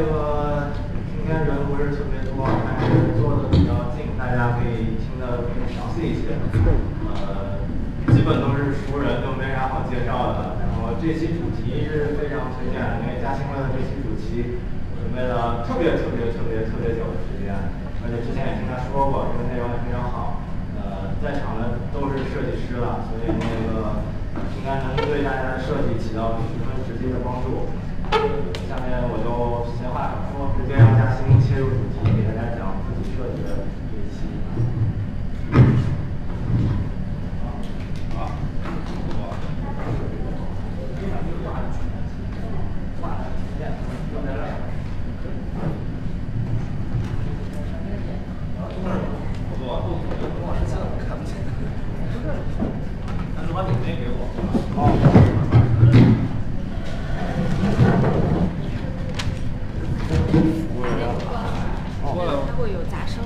这个今天人不是特别多，还是坐的比较近，大家可以听得更详细一些。呃，基本都是熟人，都没啥好介绍的。然后这期主题是非常推荐的，因为嘉兴乐的这期主题准备了特别特别特别特别久的时间，而且之前也听他说过，这个内容也非常好。呃，在场的都是设计师了，所以那个应该能对大家的设计起到十分直接的帮助。下面我就闲话少说，直接让嘉兴切入主题，给大家讲自己设计的这一期。它会有杂声。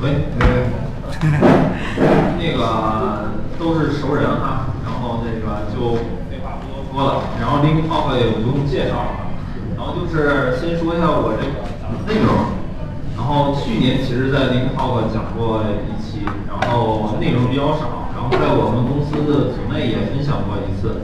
喂，喂，那个都是熟人哈，然后那个就废话不多说了，然后 Link Talk 也不用介绍了，然后就是先说一下我这个讲的内容，然后去年其实在 Link Talk 讲过一期，然后内容比较少，然后在我们公司的组内也分享过一次，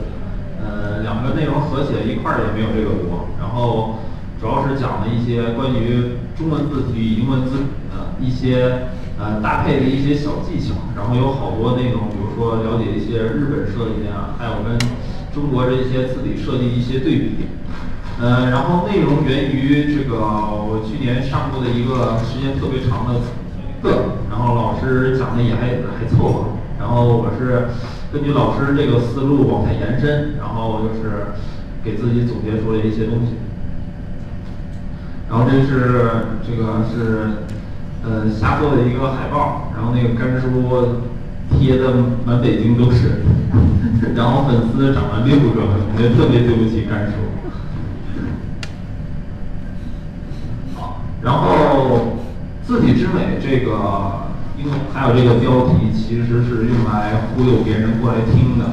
呃，两个内容合起来一块儿也没有这个多，然后主要是讲了一些关于中文字体与英文字体的一些呃搭配的一些小技巧，然后有好多内容，比如说了解一些日本设计啊，还有跟中国这些字体设计一些对比。呃，然后内容源于这个我去年上过的一个时间特别长的课，然后老师讲的也还还凑合，然后我是根据老师这个思路往下延伸，然后就是给自己总结出了一些东西。然后这是这个是呃下做的一个海报，然后那个甘叔贴的满北京都是，然后粉丝涨了六个，我觉特别对不起甘叔。好，然后字体之美这个，因为还有这个标题其实是用来忽悠别人过来听的，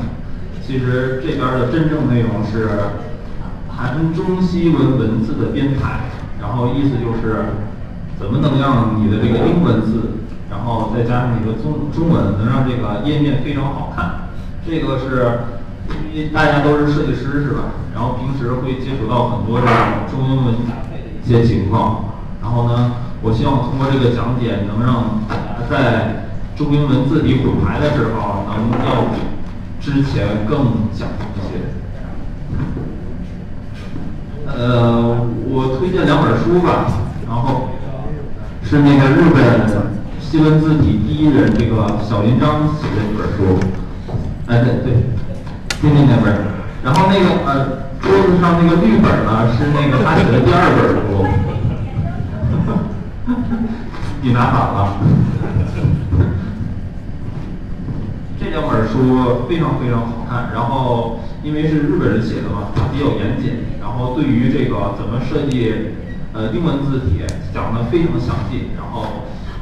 其实这边的真正内容是谈中西文文字的编排。然后意思就是，怎么能让你的这个英文字，然后再加上你的中中文，能让这个页面非常好看。这个是因为大家都是设计师是吧？然后平时会接触到很多这种中英文一些情况。然后呢，我希望通过这个讲解，能让大家在中英文字体混排的时候，能要比之前更讲究一些。呃，我推荐两本书吧，然后是那个日本西文字体第一人这个小林章写的一本书，哎对对，对面那本，然后那个呃桌子上那个绿本呢是那个他写的第二本书，你拿反了，这两本书非常非常好看，然后因为是日本人写的嘛，它比较严谨。然后对于这个怎么设计，呃，英文字体讲的非常详细。然后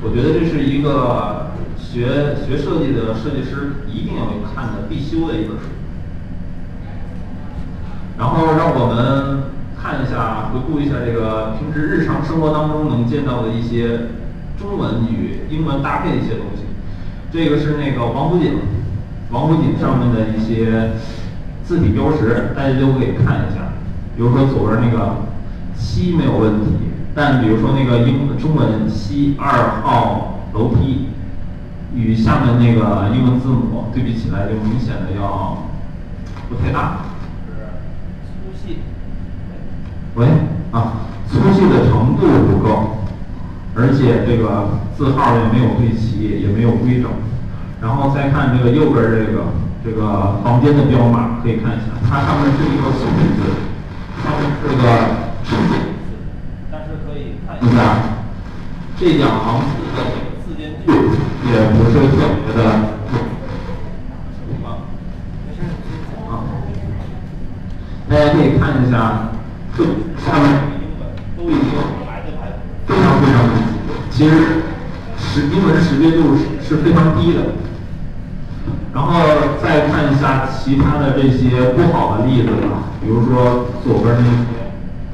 我觉得这是一个学学设计的设计师一定要看的必修的一本书。然后让我们看一下，回顾一下这个平时日常生活当中能见到的一些中文与英文搭配的一些东西。这个是那个王府井，王府井上面的一些字体标识，大家都可以看一下。比如说左边那个西没有问题，但比如说那个英中文西二号楼梯与下面那个英文字母对比起来，就明显的要不太搭。粗细。喂，啊，粗细的程度不够，而且这个字号也没有对齐，也没有规整。然后再看这个右边这个这个房间的标码，可以看一下，它上面是一个竖字。上面是个竖体字，但是可以看一下，这两行字的这个字间距也不是特别的。啊，大家可以看一下，这上面其实识英文识别度是是非常低的，然后再看一下其他的这些不好的例子吧，比如说左边那些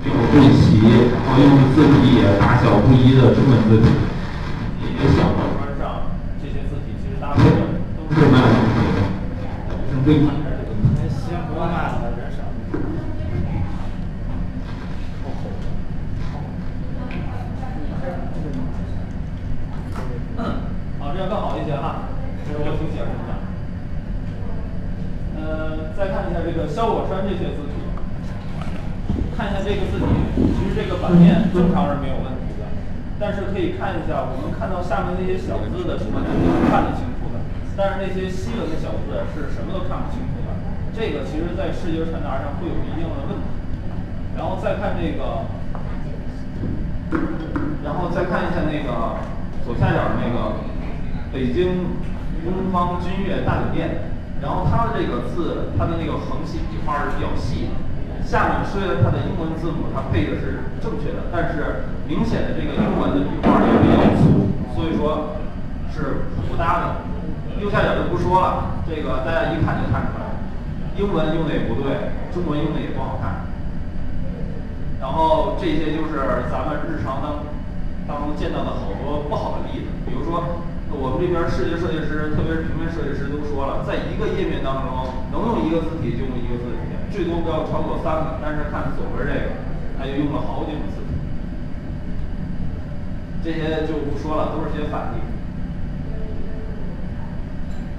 没有对齐，然后用字体也大小不一的中文字体。一些小报刊上这些字体其实大部分都是卖的东西，是对比。那些不卖的人少。好，这样更好一些哈，这是我听解释一下。呃，再看一下这个肖果川这些字体，看一下这个字体，其实这个版面正常是没有问题的，但是可以看一下，我们看到下面那些小字的部分是看得清楚的，但是那些细的小字是什么都看不清楚的，这个其实在视觉传达上会有一定的问题。然后再看这个，然后再看一下那个左下角那个北京东方君悦大酒店，然后它的这个字，它的那个横细笔画是比较细的。下面虽然它的英文字母它配的是正确的，但是明显的这个英文的笔画也比较粗，所以说是不搭的。右下角就不说了，这个大家一看就看出来，英文用的也不对，中文用的也不好看。然后这些就是咱们日常当当中见到的好多不好的例子，比如说我们这边视觉设计师，特别是平面设计师都说了，在一个页面当中能用一个字体就用，最多不要超过三个。但是看左边这个，他就用了好几种字体，这些就不说了，都是些反例。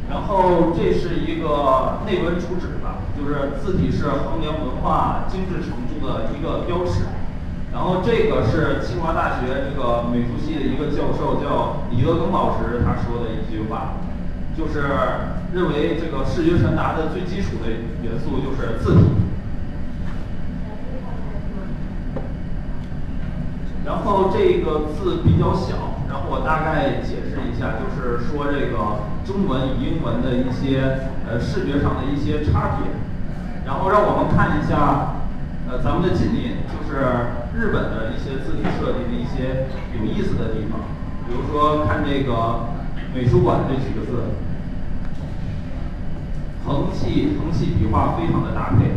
然后这是一个内文主旨吧，就是字体是衡量文化精致程度的一个标尺。然后这个是清华大学这个美术系的一个教授叫李德庚老师他说的一句话，就是认为这个视觉传达的最基础的元素就是字体。然后这个字比较小，然后我大概解释一下，就是说这个中文与英文的一些呃视觉上的一些差别。然后让我们看一下呃咱们的锦鲤，就是日本的一些字体设计的一些有意思的地方。比如说看这个美术馆这几个字，横细横细笔画非常的搭配。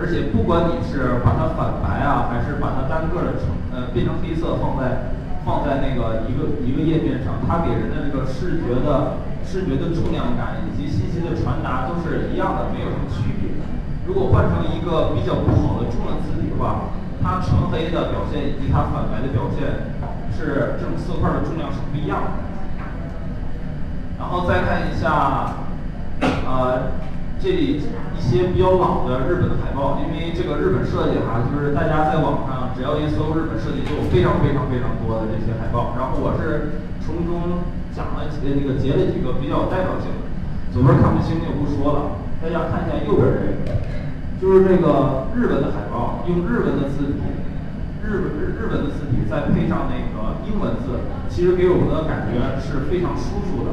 而且不管你是把它反白啊，还是把它单个的成呃变成黑色放在放在那个一个一个页面上，它给人的这个视觉的视觉的重量感以及信息的传达都是一样的，没有什么区别。如果换成一个比较不好的中文字体的话，它纯黑的表现以及它反白的表现是这种色块的重量是不一样的。然后再看一下，呃。这里一些比较老的日本的海报，因为这个日本设计哈，就是大家在网上只要一搜日本设计，就有非常非常非常多的这些海报。然后我是从中讲了几个那个截了几个比较有代表性的，左边看不清就不说了。大家看一下右边这个，就是这个日本的海报，用日文的字体，日本日日文的字体再配上那个英文字，其实给我们的感觉是非常舒服的。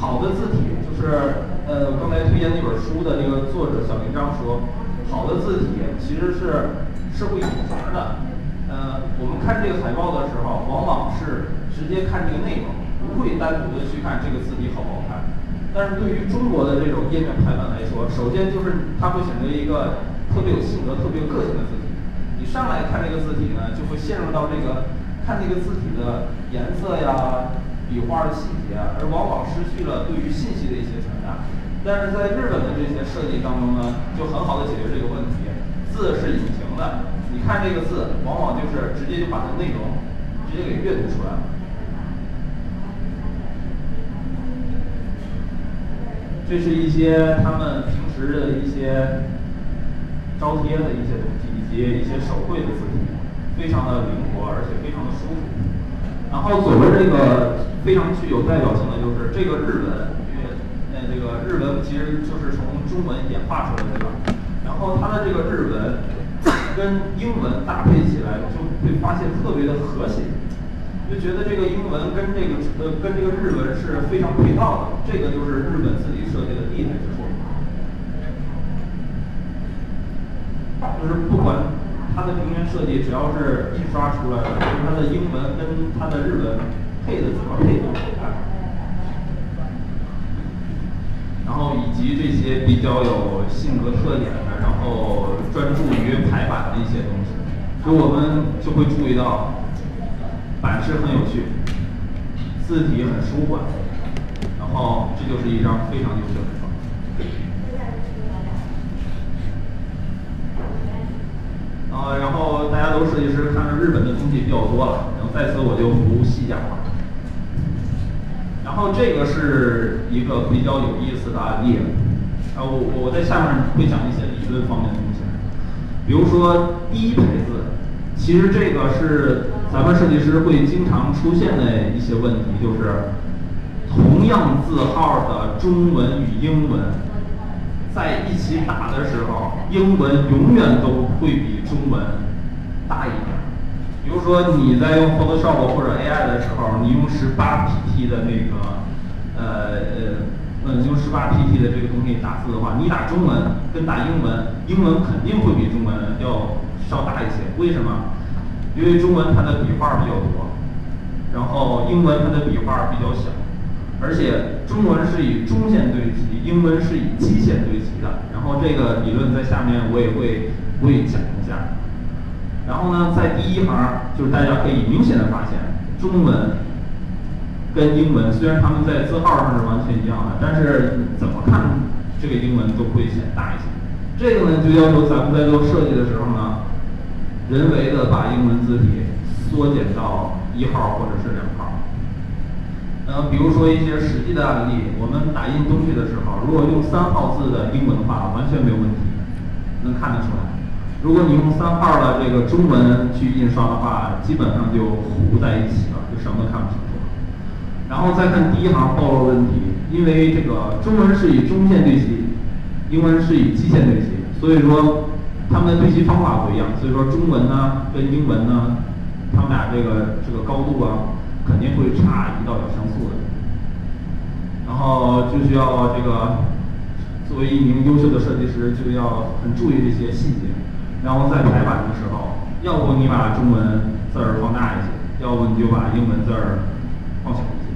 好的字体就是。呃，我刚才推荐那本书的那个作者小林章说，好的字体其实是是会隐形的。呃，我们看这个海报的时候，往往是直接看这个内容，不会单独的去看这个字体好不好看。但是对于中国的这种页面排版来说，首先就是它会选择一个特别有性格、特别有个性的字体。你上来看这个字体呢，就会陷入到这个看这个字体的颜色呀。笔画的细节，而往往失去了对于信息的一些传达。但是在日本的这些设计当中呢，就很好的解决这个问题。字是隐形的，你看这个字，往往就是直接就把它内容直接给阅读出来了。这是一些他们平时的一些招贴的一些东西，以及一些手绘的字体，非常的灵活，而且非常的舒服。然后左边这个非常具有代表性的就是这个日文，因为呃这个日文其实就是从中文演化出来的，对吧？然后它的这个日文跟英文搭配起来，就会发现特别的和谐，就觉得这个英文跟这个呃跟这个日文是非常配套的，这个就是日本自己设计的厉害之处，就是不管。它的平面设计只要是印刷出来的，就是它的英文跟它的日文配的怎么配都好看。然后以及这些比较有性格特点的，然后专注于排版的一些东西，就我们就会注意到，版式很有趣，字体很舒缓，然后这就是一张非常优秀的画。啊，然后大家都设计师，看着日本的东西比较多了，然后在此我就不细讲了。然后这个是一个比较有意思的案例，啊，我我在下面会讲一些理论方面的东西，比如说第一排字，其实这个是咱们设计师会经常出现的一些问题，就是同样字号的中文与英文在一起打的时候，英文永远都会比中文大一点。比如说你在用 Photoshop 或者 AI 的时候，你用十八 pt 的那个，呃呃，嗯，用十八 pt 的这个东西打字的话，你打中文跟打英文，英文肯定会比中文要稍大一些。为什么？因为中文它的笔画比较多，然后英文它的笔画比较小，而且中文是以中线对齐，英文是以基线对齐的。然后这个理论在下面我也会会讲一下。然后呢，在第一行就是大家可以明显的发现，中文跟英文虽然它们在字号上是完全一样的，但是怎么看这个英文都会显大一些。这个呢，就要求咱们在做设计的时候呢，人为的把英文字体缩减到一号或者是两号。呃，比如说一些实际的案例，我们打印东西的时候，如果用三号字的英文的话，完全没有问题，能看得出来。如果你用三号的这个中文去印刷的话，基本上就糊在一起了，就什么都看不清楚。然后再看第一行暴露问题，因为这个中文是以中线对齐，英文是以基线对齐，所以说它们的对齐方法不一样。所以说中文呢跟英文呢，它们俩这个这个高度啊，肯定会差一到两像素的。然后就需要这个作为一名优秀的设计师，就要很注意这些细节。然后在排版的时候，要不你把中文字儿放大一些，要不你就把英文字儿放小一些。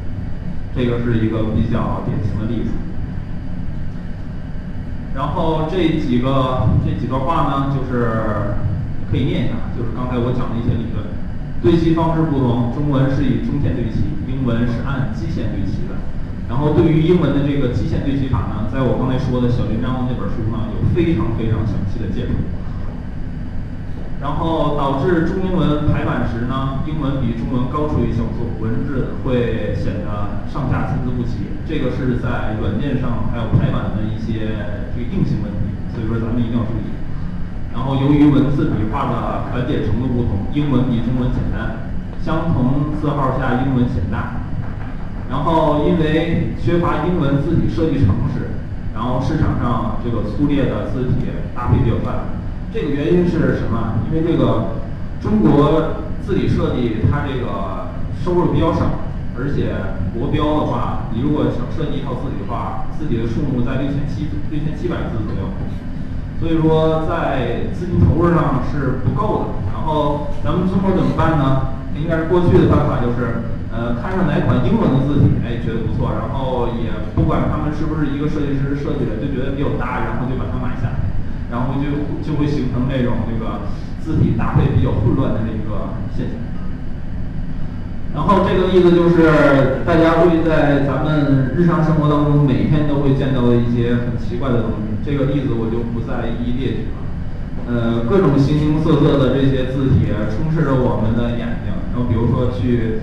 这个是一个比较典型的例子。然后这几个这几段话呢，就是可以念一下，就是刚才我讲的一些理论。对齐方式不同，中文是以中线对齐，英文是按基线对齐的。然后对于英文的这个基线对齐法呢，在我刚才说的小林章那本书呢，有非常非常详细的介绍。然后导致中英文排版时呢，英文比中文高出一小素，文字会显得上下参差不齐。这个是在软件上还有排版的一些这个硬性问题，所以说咱们一定要注意。然后由于文字笔画的繁简程度不同，英文比中文简单，相同字号下英文显大。然后因为缺乏英文字体设计常识，然后市场上这个粗略的字体搭配比较泛。这个原因是什么？因为这个中国字体设计它这个收入比较少，而且国标的话，你如果想设计一套字体的话，字体的数目在六千七六千七百字左右，所以说在资金投入上是不够的。然后咱们中国怎么办呢？应该是过去的办法就是，呃，看上哪款英文的字体，哎，觉得不错，然后也不管他们是不是一个设计师设计的，就觉得比较搭，然后就把它买下来。然后就就会形成那种这个字体搭配比较混乱的那个现象。然后这个例子就是大家会在咱们日常生活当中每天都会见到的一些很奇怪的东西。这个例子我就不再一一列举了。呃，各种形形色色的这些字体充斥着我们的眼睛。然后比如说去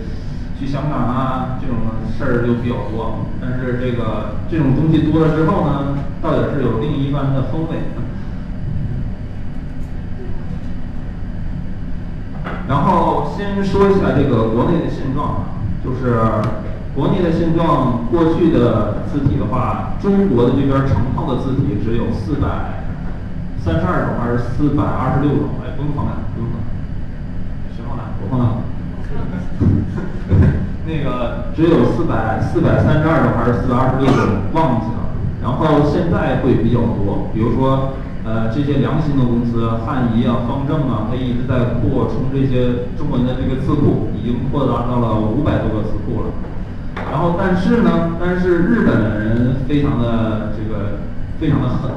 去香港啊，这种事儿就比较多。但是这个这种东西多了之后呢，倒也是有另一番的风味。然后先说一下这个国内的现状，就是国内的现状，过去的字体的话，中国的这边成套的字体只有四百三十二种还是四百二十六种？哎，不用放大，不用放大，谁放大？我放大。那个只有四百四百三十二种还是四百二十六种？忘记了。然后现在会比较多，比如说。呃，这些良心的公司，汉仪啊、方正啊，它一直在扩充这些中文的这个字库，已经扩大到了五百多个字库了。然后但是呢，但是日本人非常的这个非常的狠，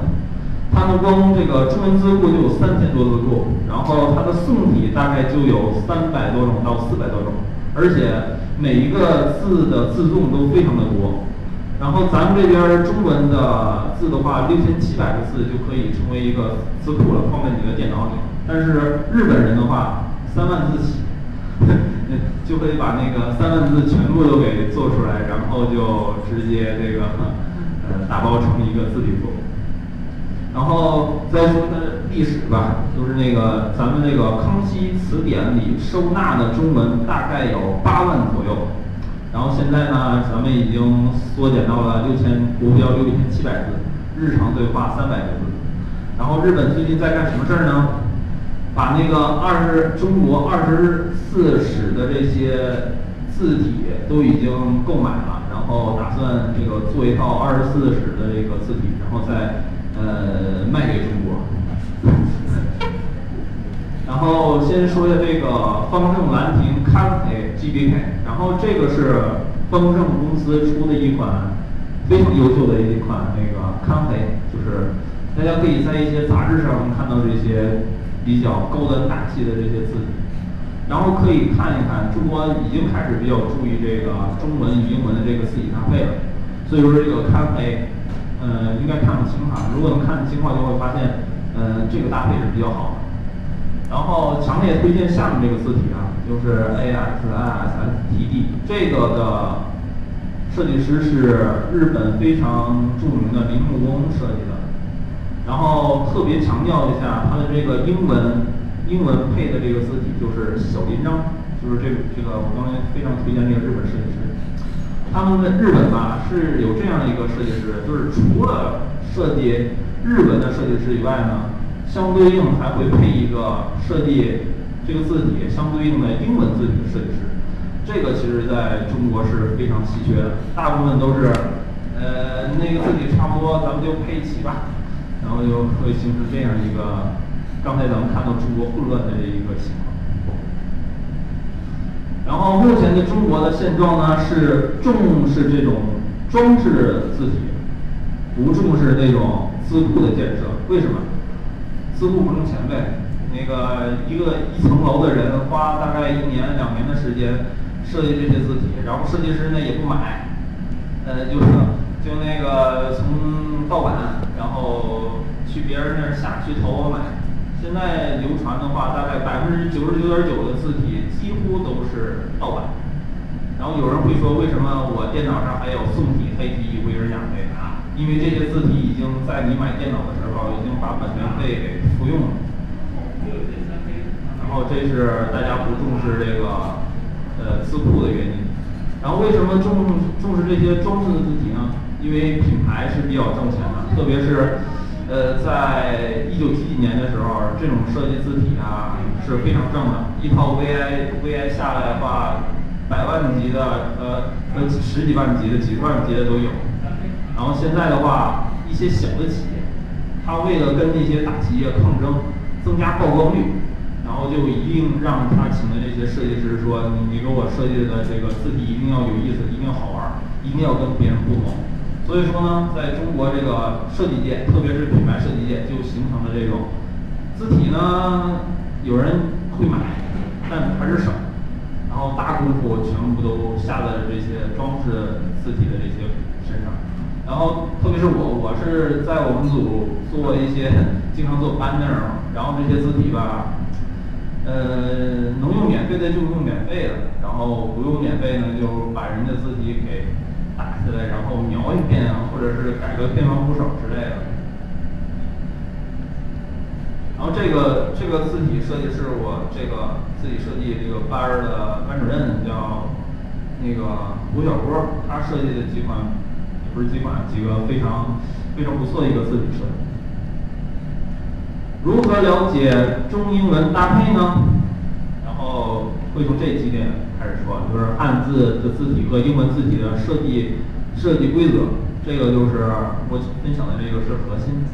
他们光这个中文字库就有三千多字库，然后它的宋体大概就有三百多种到四百多种，而且每一个字的字重都非常的多。然后咱们这边中文的字的话，六千七百个字就可以成为一个字库了，放在你的电脑里。但是日本人的话，三万字起，就可以把那个三万字全部都给做出来，然后就直接这个呃打包成一个字体库。然后再说它的历史吧，就是那个咱们那个康熙词典里收纳的中文大概有八万左右。然后现在呢，咱们已经缩减到了六千，国标六千七百字，日常对话三百个字。然后日本最近在干什么事儿呢？把那个二十中国二十四史的这些字体都已经购买了，然后打算这个做一套二十四史的这个字体，然后再呃卖给中国。然后先说一下这个方正兰亭堪培 GBK，然后这个是方正公司出的一款非常优秀的一款那个堪培，就是大家可以在一些杂志上看到这些比较高端大气的这些字体，然后可以看一看中国已经开始比较注意这个中文与英文的这个字体搭配了，所以说这个堪培，呃，应该看不清哈，如果能看清的话，就会发现，呃，这个搭配是比较好的。然后强烈推荐下面这个字体啊，就是 A X I S S T D 这个的设计师是日本非常著名的铃木工设计的。然后特别强调一下，它的这个英文英文配的这个字体就是小林章，就是这这个我刚才非常推荐这个日本设计师。他们的日本吧是有这样一个设计师，就是除了设计日文的设计师以外呢。相对应还会配一个设计这个字体相对应的英文字体的设计师，这个其实在中国是非常稀缺的，大部分都是，呃，那个字体差不多，咱们就配齐吧，然后就会形成这样一个，刚才咱们看到中国混乱的这一个情况。然后目前的中国的现状呢是重视这种装饰字体，不重视那种字库的建设，为什么？字库不挣钱呗，那个一个一层楼的人花大概一年两年的时间设计这些字体，然后设计师呢也不买，呃，就是就那个从盗版，然后去别人那儿下去淘宝买。现在流传的话，大概百分之九十九点九的字体几乎都是盗版。然后有人会说，为什么我电脑上还有宋体、黑体、维尔雅贝啊？因为这些字体已经在你买电脑的时候已经把版权费给付用了。然后这是大家不重视这个呃字库的原因。然后为什么重重视这些装饰的字体呢？因为品牌是比较挣钱的，特别是呃在一九几几年的时候，这种设计字体啊是非常正的，一套 VI VI 下来的话，百万级的呃呃十几万级的、几十万级的都有。然后现在的话，一些小的企业，他为了跟那些大企业抗争，增加曝光率，然后就一定让他请的这些设计师说，你你给我设计的这个字体一定要有意思，一定要好玩，一定要跟别人不同。所以说呢，在中国这个设计界，特别是品牌设计界，就形成了这种字体呢，有人会买，但还是少，然后大功夫全部都下在这些装饰字体的这些身上。然后，特别是我，我是在我们组做一些，经常做 banner，然后这些字体吧，呃，能用免费的就用免费的，然后不用免费呢，就把人家字体给对，然后描一遍啊，或者是改个偏旁部首之类的。然后这个这个字体设计是我这个自己设计这个班儿的班主任叫那个胡小波，他设计的几款。不是几款几个非常非常不错的一个字体设计。如何了解中英文搭配呢？然后会从这几点开始说，就是汉字的字体和英文字体的设计设计规则，这个就是我分享的这个是核心。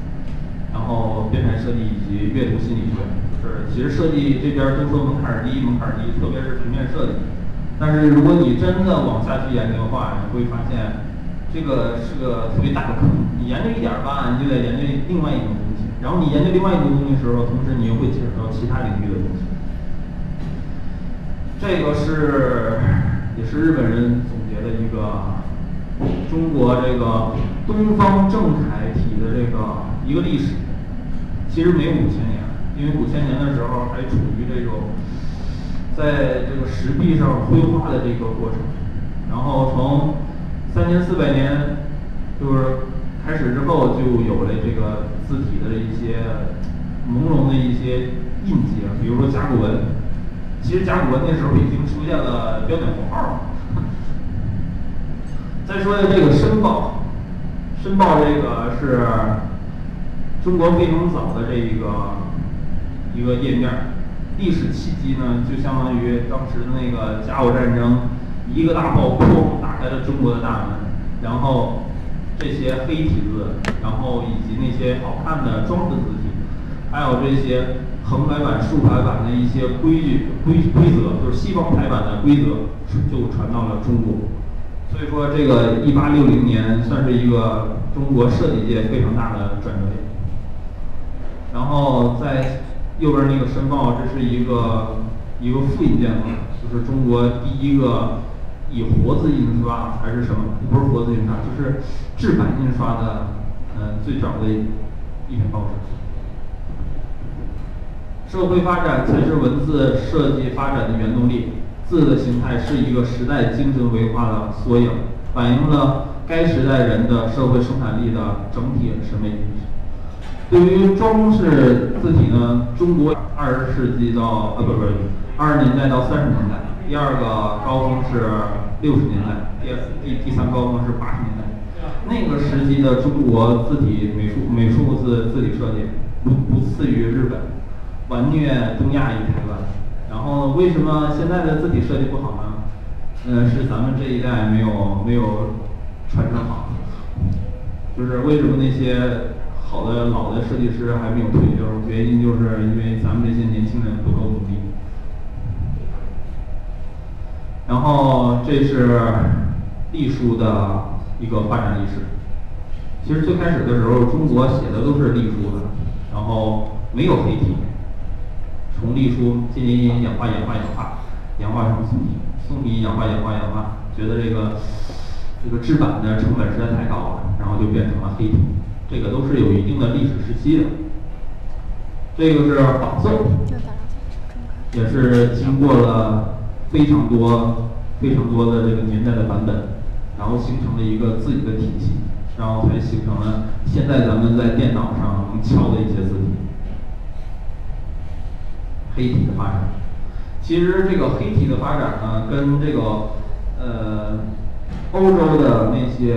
然后编排设计以及阅读心理学，就是其实设计这边都说门槛低，门槛低，特别是平面设计。但是如果你真的往下去研究的话，你会发现这个是个特别大的坑。你研究一点儿吧，你就得研究另外一种东西。然后你研究另外一种东西的时候，同时你又会接触到其他领域的东西。这个是也是日本人总结的一个中国这个东方正楷体的这个一个历史。其实没有五千年，因为五千年的时候还处于这种在这个石壁上绘画的这个过程。然后从三千四百年就是开始之后，就有了这个字体的一些朦胧的一些印记啊，比如说甲骨文。其实甲骨文那时候已经出现了标点符号了。再说一下这个申报，申报这个是中国非常早的这一个一个页面历史契机呢，就相当于当时那个甲午战争，一个大炮砰打开了中国的大门，然后这些黑体字，然后以及那些好看的装饰字体，还有这些。横排版、竖排版的一些规矩、规规则，就是西方排版的规则，就传到了中国。所以说，这个一八六零年算是一个中国设计界非常大的转折点。然后在右边那个申报，这是一个一个复印件嘛，就是中国第一个以活字印刷还是什么？不是活字印刷，就是制版印刷的，呃，最早的一篇报纸。社会发展才是文字设计发展的原动力。字的形态是一个时代精神文化的缩影，反映了该时代人的社会生产力的整体审美意识。对于中式字体呢，中国二十世纪到呃不不二十年代到三十年代，第二个高峰是六十年代，第第第三高峰是八十年代。那个时期的中国字体美术美术字字体设计不不次于日本。完虐东亚与台湾，然后为什么现在的字体设计不好呢？嗯，是咱们这一代没有没有传承好，就是为什么那些好的老的设计师还没有退休？原因就是因为咱们这些年轻人不够努力。然后这是隶书的一个发展历史。其实最开始的时候，中国写的都是隶书的，然后没有黑体。从隶书渐渐演化、演化、演化，演化成宋体，宋体演化、演化、演化，觉得这个这个制版的成本实在太高了，然后就变成了黑体。这个都是有一定的历史时期的。这个是仿宋，也是经过了非常多、非常多的这个年代的版本，然后形成了一个自己的体系，然后才形成了现在咱们在电脑上能敲的一些字体。黑体的发展，其实这个黑体的发展呢，跟这个呃欧洲的那些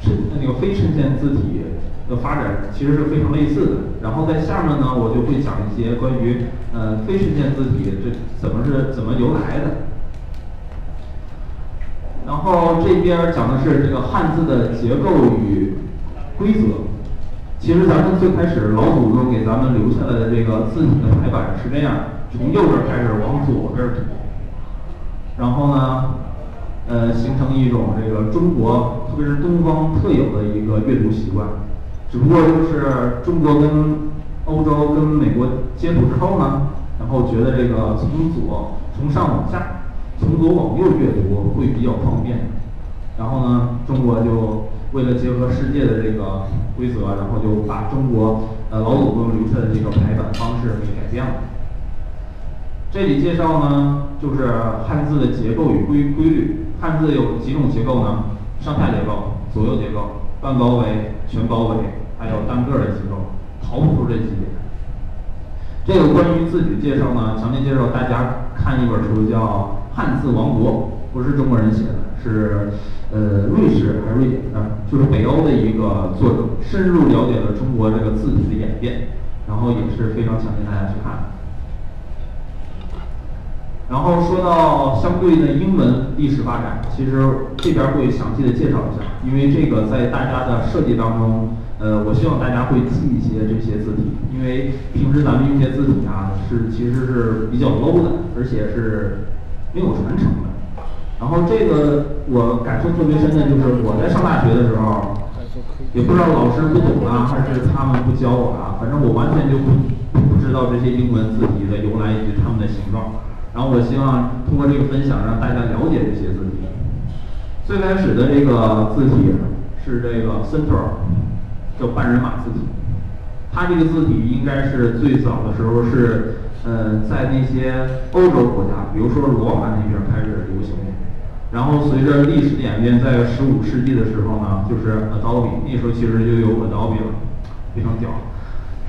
衬那个非衬线字体的发展其实是非常类似的。然后在下面呢，我就会讲一些关于呃非衬线字体这怎么是怎么由来的。然后这边讲的是这个汉字的结构与规则。其实咱们最开始老祖宗给咱们留下来的这个字体的排版是这样，从右边开始往左边涂，然后呢，呃，形成一种这个中国特别是东方特有的一个阅读习惯。只不过就是中国跟欧洲跟美国接触之后呢，然后觉得这个从左从上往下，从左往右阅读会比较方便，然后呢，中国就。为了结合世界的这个规则，然后就把中国呃老祖宗留下的这个排版方式给改变了。这里介绍呢，就是汉字的结构与规规律。汉字有几种结构呢？上下结构、左右结构、半包围、全包围，还有单个的结构，逃不出这几点。这个关于字体介绍呢，强烈介绍大家看一本书，叫《汉字王国》，不是中国人写的，是。呃，瑞士还是瑞典的，就是北欧的一个作者，深入了解了中国这个字体的演变，然后也是非常强烈大家去看。然后说到相对的英文历史发展，其实这边会详细的介绍一下，因为这个在大家的设计当中，呃，我希望大家会记一些这些字体，因为平时咱们用些字体啊，是其实是比较 low 的，而且是没有传承的。然后这个我感受特别深的就是我在上大学的时候，也不知道老师不懂啊，还是他们不教我啊，反正我完全就不不知道这些英文字体的由来以及它们的形状。然后我希望通过这个分享让大家了解这些字体。最开始的这个字体是这个 Centaur，叫半人马字体。它这个字体应该是最早的时候是呃在那些欧洲国家，比如说罗马那边开始流行。然后随着历史演变，在十五世纪的时候呢，就是 Adobe，那时候其实就有 Adobe 了，非常屌。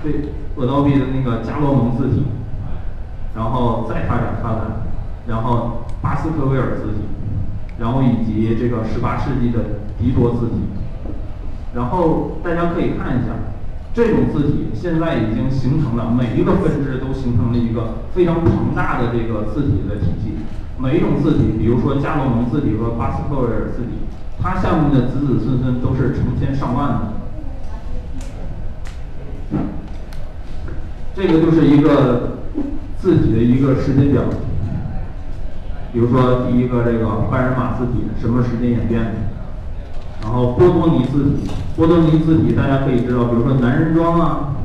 对，Adobe 的那个加罗蒙字体，然后再发展发展，然后巴斯克维尔字体，然后以及这个十八世纪的迪多字体。然后大家可以看一下，这种字体现在已经形成了，每一个分支都形成了一个非常庞大的这个字体的体系。每一种字体，比如说加罗蒙字体和巴斯克维尔字体，它下面的子子孙孙都是成千上万的。这个就是一个字体的一个时间表。比如说第一个这个半人马字体，什么时间演变的？然后波多尼字体，波多尼字体大家可以知道，比如说男人装啊、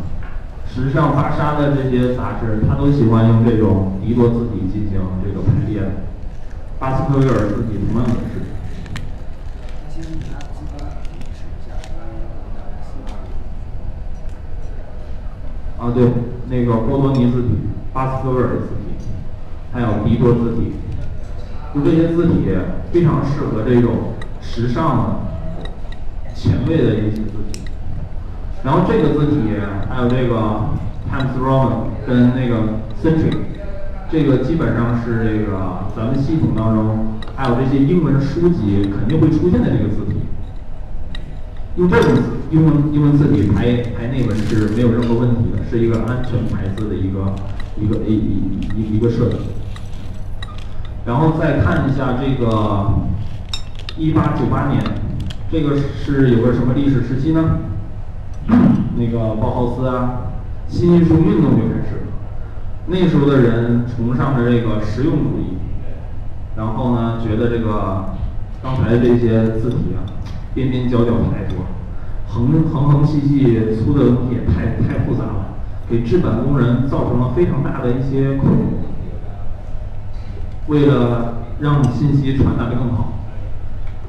时尚芭莎的这些杂志，他都喜欢用这种迪多字体进行这个排列。巴斯克维尔字体同样也是。啊，对，那个波多尼字体、巴斯克维尔字体，还有迪多字体，就这些字体非常适合这种时尚的、前卫的一些字体。然后这个字体还有这个 Times Roman 跟那个 Century。这个基本上是这个咱们系统当中，还有这些英文书籍肯定会出现的这个字体。用这种英文英文字体排排内文是没有任何问题的，是一个安全排字的一个一个一一一一个设计。然后再看一下这个一八九八年，这个是有个什么历史时期呢？那个包豪斯啊，新艺术运动就开始了。那时候的人崇尚着这个实用主义，然后呢，觉得这个刚才这些字体啊，边边角角太多，横横横细细粗的东西也太太复杂了，给制版工人造成了非常大的一些困扰。为了让信息传达的更好，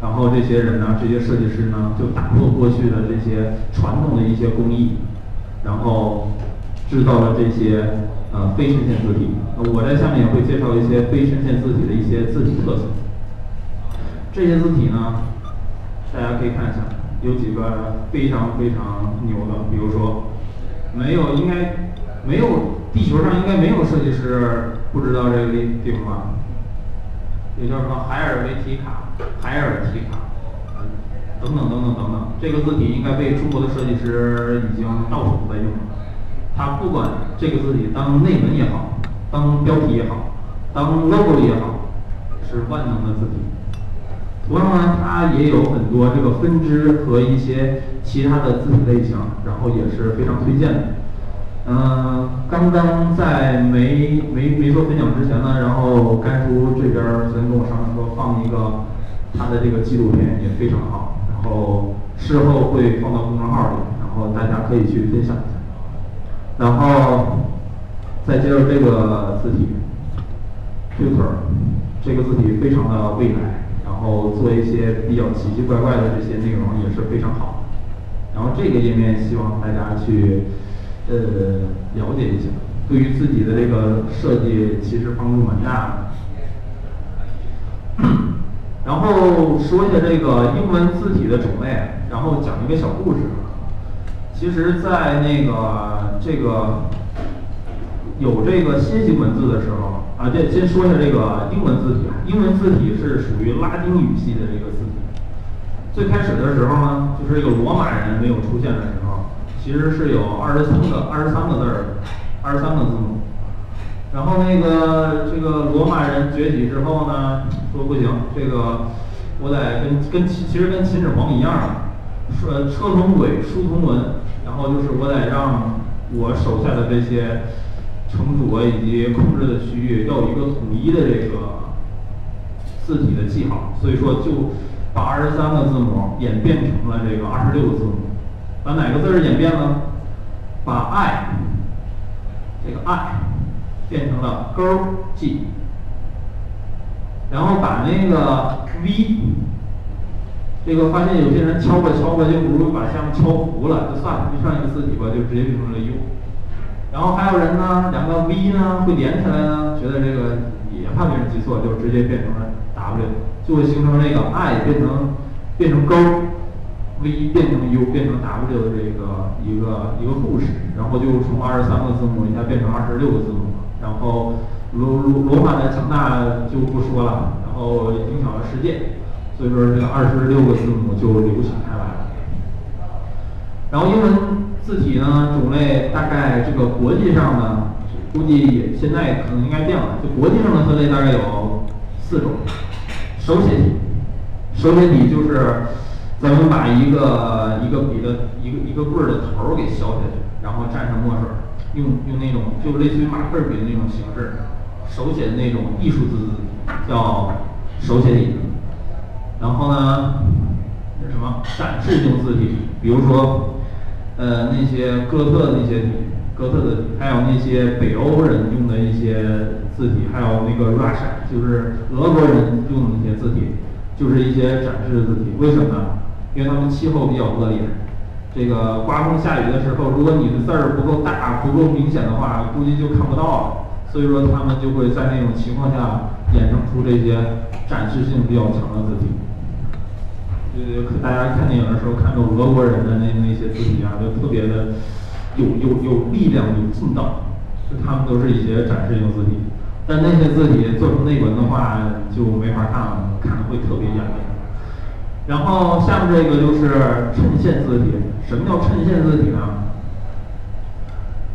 然后这些人呢，这些设计师呢，就打破过去的这些传统的一些工艺，然后制造了这些。呃，非衬线字体，我在下面也会介绍一些非衬线字体的一些字体特色。这些字体呢，大家可以看一下，有几个非常非常牛的，比如说，没有应该没有地球上应该没有设计师不知道这个地方吧？也叫什么海尔维提卡、海尔提卡，等等等等等等，这个字体应该被中国的设计师已经到处都在用了。它不管这个字体当内文也好，当标题也好，当 logo 也好，是万能的字体。同样呢，它也有很多这个分支和一些其他的字体类型，然后也是非常推荐的。嗯，刚刚在没没没做分享之前呢，然后甘叔这边昨天跟我商量说放一个他的这个纪录片也非常好，然后事后会放到公众号里，然后大家可以去分享一下。然后再接着这个字体，Tutor，这个字体非常的未来，然后做一些比较奇奇怪怪的这些内容也是非常好。然后这个页面希望大家去呃了解一下，对于自己的这个设计其实帮助蛮大的。然后说一下这个英文字体的种类，然后讲一个小故事。其实，在那个这个有这个楔形文字的时候啊，这先说一下这个英文字体。英文字体是属于拉丁语系的这个字体。最开始的时候呢，就是这个罗马人没有出现的时候，其实是有二十三个二十三个字儿，二十三个字母。然后那个这个罗马人崛起之后呢，说不行，这个我得跟跟其其实跟秦始皇一样，说车同轨，书同文。然后就是我得让我手下的这些城主啊以及控制的区域要有一个统一的这个字体的记号，所以说就把二十三个字母演变成了这个二十六个字母。把哪个字儿演变了？把 i 这个 i 变成了勾 g，然后把那个 v 这个发现有些人敲吧敲吧就不如把下面敲糊了，就算了，就上一个字体吧，就直接变成了 u。然后还有人呢，两个 v 呢会连起来呢，觉得这个也怕别人记错，就直接变成了 w，就会形成那个 i 变成变成勾。V 变成 U 变成 W 的这个一个一个故事，然后就从二十三个字母一下变成二十六个字母，然后罗罗罗马的强大就不说了，然后影响了世界，所以说这个二十六个字母就流行开来了。然后英文字体呢种类大概这个国际上呢，估计也现在可能应该变了，就国际上的分类大概有四种，手写体，手写体就是。咱们把一个一个笔的一个一个棍儿的头儿给削下去，然后蘸上墨水，用用那种就类似于马克笔的那种形式，手写的那种艺术字叫手写体。然后呢，是什么展示性字体？比如说，呃，那些哥特那些，哥特的，还有那些北欧人用的一些字体，还有那个 Russia，就是俄国人用的那些字体，就是一些展示的字体。为什么呢？因为他们气候比较恶劣，这个刮风下雨的时候，如果你的字儿不够大、不够明显的话，估计就看不到了。所以说，他们就会在那种情况下衍生出这些展示性比较强的字体。呃，大家看电影的时候看到俄国人的那那些字体啊，就特别的有有有力量、有劲道，就他们都是一些展示性字体。但那些字体做成内文的话，就没法看了，看的会特别眼累。然后下面这个就是衬线字体。什么叫衬线字体呢？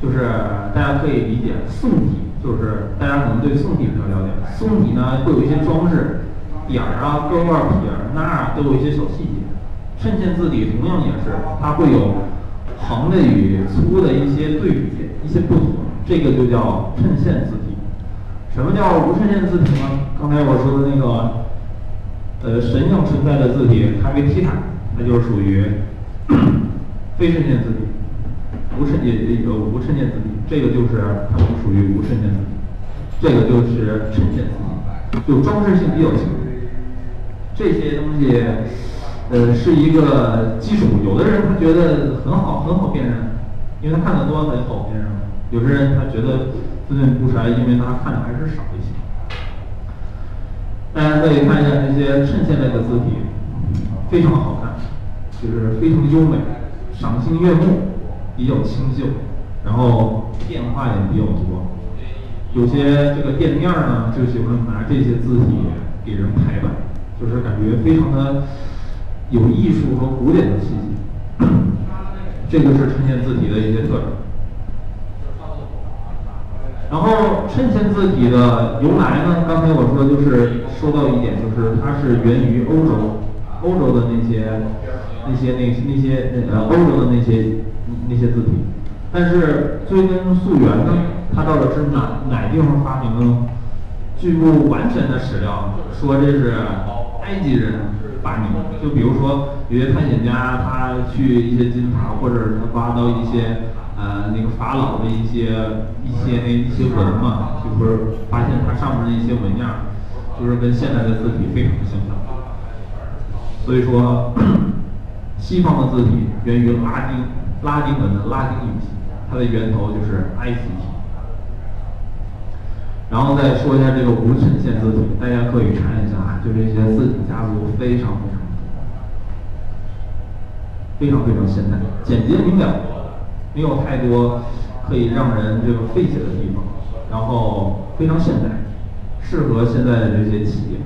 就是大家可以理解宋体，就是大家可能对宋体比较了解。宋体呢会有一些装饰，点儿啊、勾啊、撇儿捺啊都有一些小细节。衬线字体同样也是，它会有横的与粗的一些对比、一些不同，这个就叫衬线字体。什么叫无衬线字体呢？刚才我说的那个。呃，神像存在的字体，它为 T 塔，它就属于 非衬线字体，无衬也有无衬线字体，这个就是它们属于无衬线字体，这个就是衬线字体，就装饰性比较强。这些东西，呃，是一个基础。有的人他觉得很好，很好辨认，因为他看的多，很好辨认；有的人他觉得分辨不出来，因为他看的还是少一些。大家可以看一下这些衬线类的字体，非常好看，就是非常优美，赏心悦目，比较清秀，然后变化也比较多。有些这个店面呢，就喜欢拿这些字体给人排版，就是感觉非常的有艺术和古典的气息。这个是衬线字体的一些特征。然后衬线字体的由来呢？刚才我说就是说到一点，就是它是源于欧洲，欧洲的那些那些那那些呃欧洲的那些那些字体。但是追根溯源呢，它到底是哪哪地方发明的呢？据不完全的史料说这是埃及人发明的。就比如说有些探险家他去一些金字塔，或者他挖到一些。呃，那个法老的一些一些那一些文嘛，就是发现它上面的一些纹样，就是跟现在的字体非常相像。所以说，西方的字体源于拉丁拉丁文的拉丁语系，它的源头就是埃及体。然后再说一下这个无衬线字体，大家可以看一下啊，就这些字体家族非常非常非常非常现代，简洁明了。没有太多可以让人这个费解的地方，然后非常现代，适合现在的这些企业。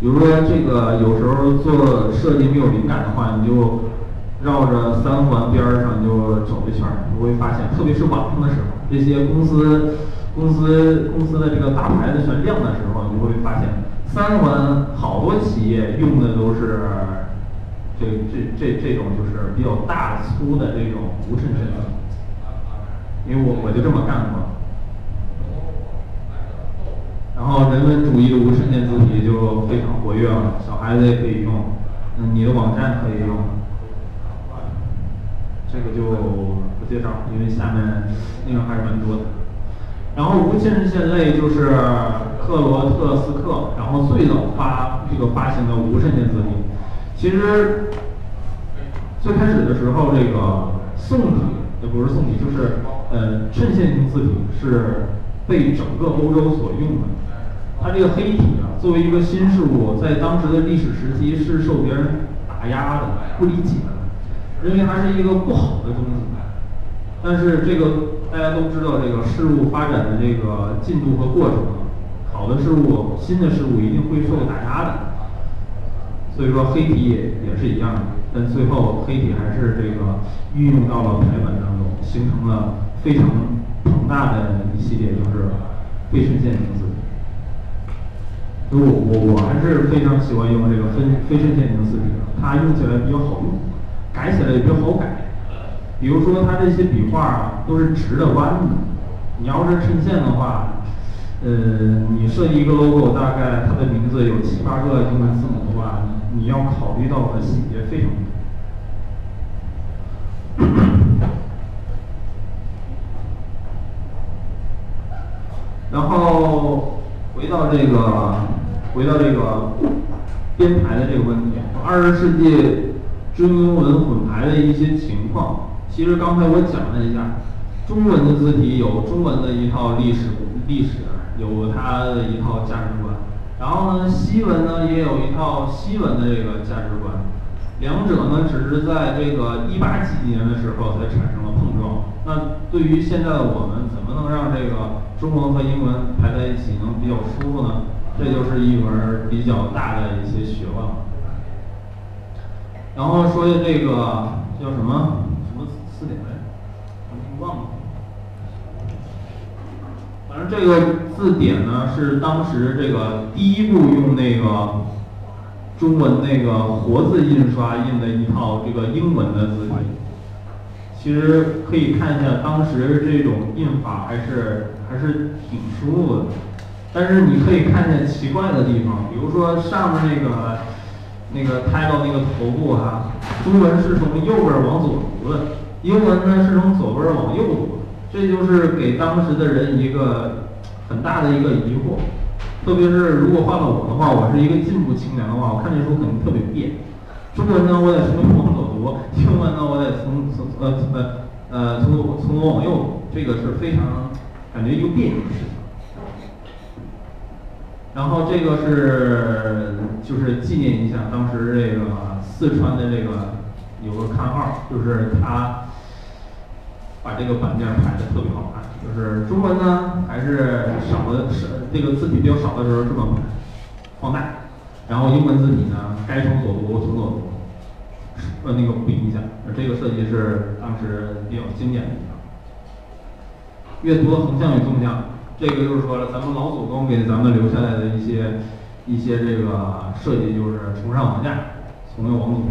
比如说这个有时候做设计没有灵感的话，你就绕着三环边儿上就走一圈儿，你会发现，特别是晚上的时候，这些公司公司公司的这个大牌子全亮的时候，你就会发现三环好多企业用的都是。这这这这种就是比较大粗的这种无衬线字，因为我我就这么干过。然后人文主义的无衬线字体就非常活跃了，小孩子也可以用，嗯，你的网站可以用。这个就不介绍，因为下面内容还是蛮多的。然后无衬线类就是克罗特斯克，然后最早发这个发行的无衬线字体。其实最开始的时候，这个宋体也不是宋体，就是呃衬线型字体是被整个欧洲所用的。它这个黑体啊，作为一个新事物，在当时的历史时期是受别人打压的、不理解的，认为它是一个不好的东西。但是这个大家都知道，这个事物发展的这个进度和过程，好的事物、新的事物一定会受打压的。所以说黑体也也是一样的，但最后黑体还是这个运用到了排版当中，形成了非常庞大的一系列，就是非衬线型字体。所以我我我还是非常喜欢用这个非非衬线型字体的，它用起来比较好用，改起来也比较好改。比如说它这些笔画啊都是直的弯的，你要是衬线的话，呃，你设计一个 logo，大概它的名字有七八个英文字母的话，你你要考虑到的细节非常多。然后回到这个，回到这个编排的这个问题，二十世纪中英文混排的一些情况。其实刚才我讲了一下，中文的字体有中文的一套历史历史，有它的一套价值观。然后呢，西文呢也有一套西文的这个价值观。两者呢只是在这个一八几几年的时候才产生了碰撞。那对于现在的我们，怎么能让这个中文和英文排在一起能比较舒服呢？这就是一门比较大的一些学问。然后说下这个叫什么？什么词典来，我忘了。反正这个字典呢，是当时这个第一部用那个中文那个活字印刷印的一套这个英文的字典。其实可以看一下，当时这种印法还是还是挺舒服的。但是你可以看见奇怪的地方，比如说上面那个那个 title 那个头部哈，中文是从右边往左读的。英文呢是从左边往右读，这就是给当时的人一个很大的一个疑惑。特别是如果换了我的话，我是一个进步青年的话，我看这书肯定特别别。中文呢，我得从右往左读；英文呢，我得从从呃呃呃从左从左往右读，这个是非常感觉又别扭的事情。然后这个是就是纪念一下当时这个四川的这个有个刊号，就是他。把这个版面排的特别好看，就是中文呢还是少的是这个字体比较少的时候这么排放大，然后英文字体呢该从左读从左读，呃那个不影响，这个设计是当时比较经典的。阅读的横向与纵向，这个就是说了咱们老祖宗给咱们留下来的一些一些这个设计，就是从上往下，从右往左。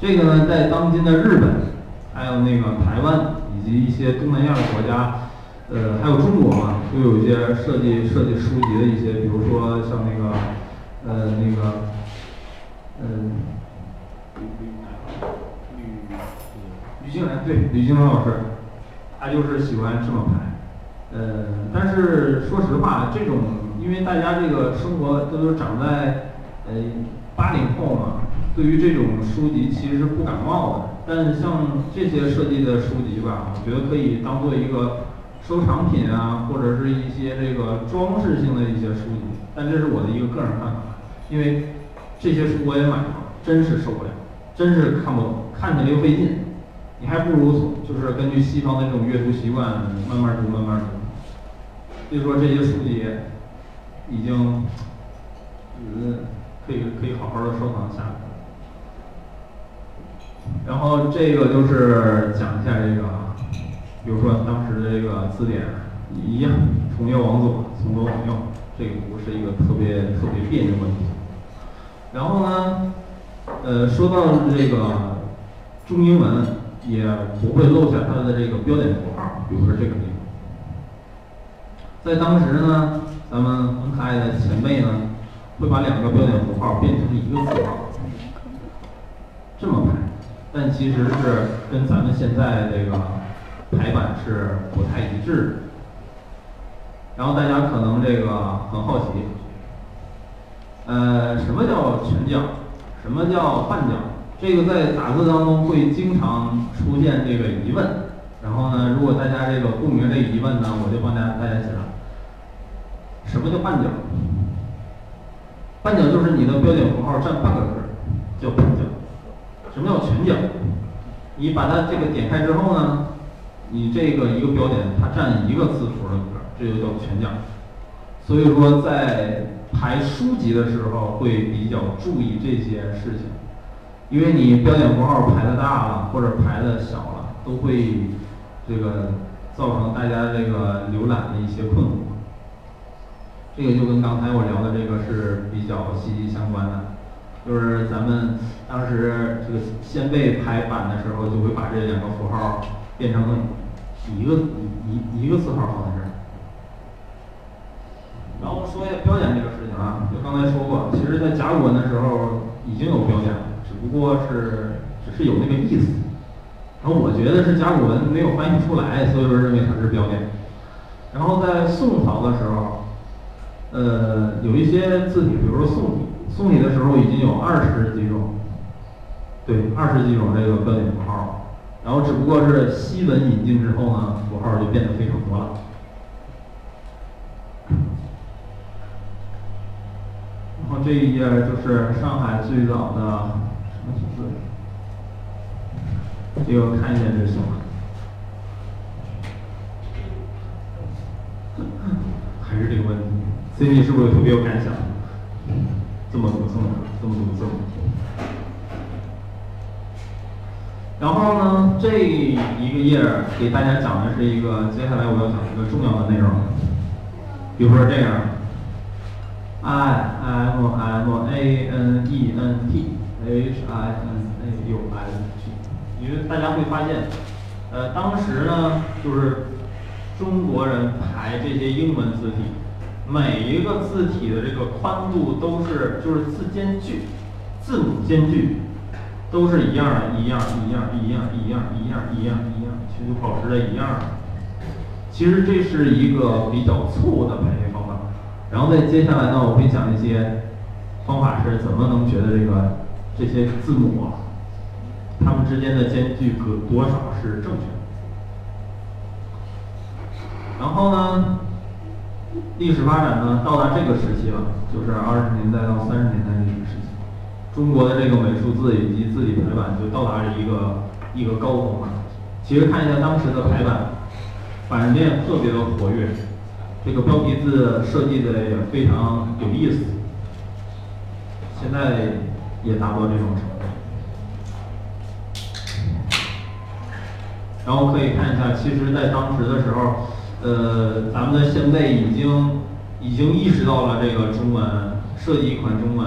这个呢在当今的日本，还有那个台湾。以及一些东南亚的国家，呃，还有中国嘛，都有一些设计设计书籍的一些，比如说像那个，呃，那个，嗯，吕吕吕静兰对吕静兰老师，他就是喜欢这么排，呃，但是说实话，这种因为大家这个生活都都长在呃八零后嘛。对于这种书籍其实是不感冒的，但像这些设计的书籍吧，我觉得可以当做一个收藏品啊，或者是一些这个装饰性的一些书籍。但这是我的一个个人看法，因为这些书我也买了，真是受不了，真是看不懂，看起来又费劲。你还不如就是根据西方的这种阅读习惯，慢慢读，慢慢读。所以说这些书籍已经，嗯，可以可以好好的收藏下来。然后这个就是讲一下这个，比如说当时的这个字典一样，从右往左，从左往右，这个不是一个特别特别别扭问题。然后呢，呃，说到这个中英文，也不会漏下它的这个标点符号，比如说这个地方，在当时呢，咱们很可爱的前辈呢，会把两个标点符号变成一个字号，这么排，但其实是跟咱们现在这个排版是不太一致的。然后大家可能这个很好奇，呃，什么叫全角？什么叫半角？这个在打字当中会经常出现这个疑问。然后呢，如果大家这个不明这疑问呢，我就帮大家大家解答。什么叫半角？半角就是你的标点符号占半个格，叫半。什么叫全角？你把它这个点开之后呢，你这个一个标点它占一个字符的格，这就叫全角。所以说在排书籍的时候会比较注意这些事情，因为你标点符号排的大了或者排的小了，都会这个造成大家这个浏览的一些困惑。这个就跟刚才我聊的这个是比较息息相关的，就是咱们当时这个先辈排版的时候，就会把这两个符号变成一个一一个字号放在这儿。然后说一下标点这个事情啊，就刚才说过，其实在甲骨文的时候已经有标点了，只不过是只是有那个意思。然后我觉得是甲骨文没有翻译出来，所以说认为它是标点。然后在宋朝的时候。呃，有一些字体，比如说宋体，送礼的时候已经有二十几种，对，二十几种这个标点符号，然后只不过是西文引进之后呢，符号就变得非常多了。然后这一页就是上海最早的什么字？这个看一下就行了。还是这个问题。C D 是不是特别有感想？这么这么这么这么。然后呢，这一个页给大家讲的是一个接下来我要讲一个重要的内容，比如说这样，I M M A N E N T H I N A U S T，因为大家会发现，呃，当时呢，就是中国人排这些英文字体。每一个字体的这个宽度都是，就是字间距，字母间距都是一样的，一样，一样，一样，一样，一样，一样，一样，其实保持的一样。其实这是一个比较错误的排列方法。然后在接下来呢，我会讲一些方法是怎么能觉得这个这些字母啊，它们之间的间距隔多少是正确的。然后呢？历史发展呢，到达这个时期了，就是二十年代到三十年代这个时期，中国的这个美术字以及字体排版就到达了一个一个高峰了。其实看一下当时的排版，版面特别的活跃，这个标题字设计的也非常有意思。现在也达不到这种程度。然后可以看一下，其实在当时的时候。呃，咱们的先辈已经已经意识到了这个中文设计一款中文，